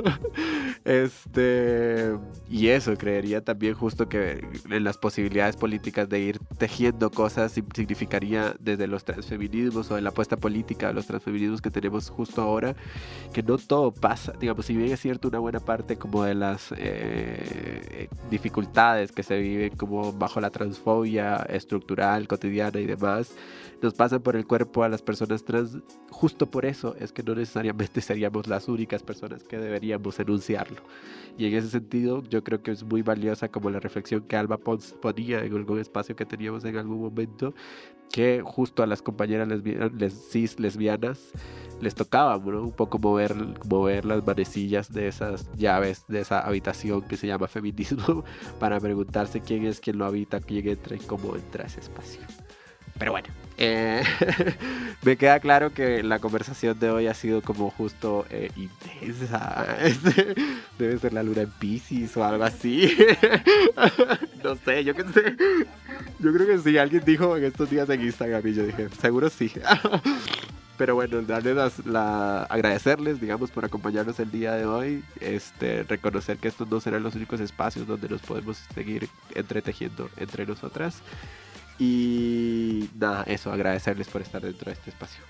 *laughs* este, y eso, creería también justo que en las posibilidades políticas de ir tejiendo cosas significaría desde los transfeminismos o en la apuesta política de los transfeminismos que tenemos justo ahora, que no todo pasa, digamos, si bien es cierto una buena parte como de las eh, dificultades que se viven como bajo la transfobia estructural, cotidiana y demás, nos pasan por el cuerpo a las personas trans, justo por eso es que no necesariamente *laughs* seríamos las únicas personas que deberíamos enunciarlo. Y en ese sentido yo creo que es muy valiosa como la reflexión que Alba Pons ponía en algún espacio que teníamos en algún momento, que justo a las compañeras lesbianas, cis lesbianas les tocaba un poco mover, mover las manecillas de esas llaves de esa habitación que se llama feminismo *laughs* para preguntarse quién es quien lo habita, quién entra y cómo entra ese espacio. Pero bueno, eh, *laughs* me queda claro que la conversación de hoy ha sido como justo eh, intensa. *laughs* Debe ser la luna en Pisces o algo así. *laughs* no sé, yo qué sé. Yo creo que sí, alguien dijo en estos días en Instagram y yo dije, seguro sí. Pero bueno, darles la, agradecerles, digamos, por acompañarnos el día de hoy. Este, reconocer que estos no serán los únicos espacios donde nos podemos seguir entretejiendo entre nosotras. Y nada, eso, agradecerles por estar dentro de este espacio.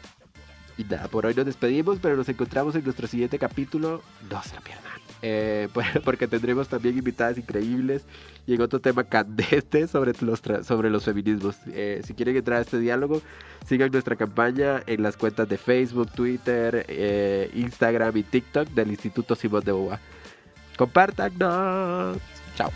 Y nada, por hoy nos despedimos, pero nos encontramos en nuestro siguiente capítulo. No se lo pierdan. Eh, *laughs* porque tendremos también invitadas increíbles y en otro tema candente *laughs* sobre los, sobre los feminismos. Eh, si quieren entrar a este diálogo, sigan nuestra campaña en las cuentas de Facebook, Twitter, eh, Instagram y TikTok del Instituto Simón de Boa. Compartan. Chao.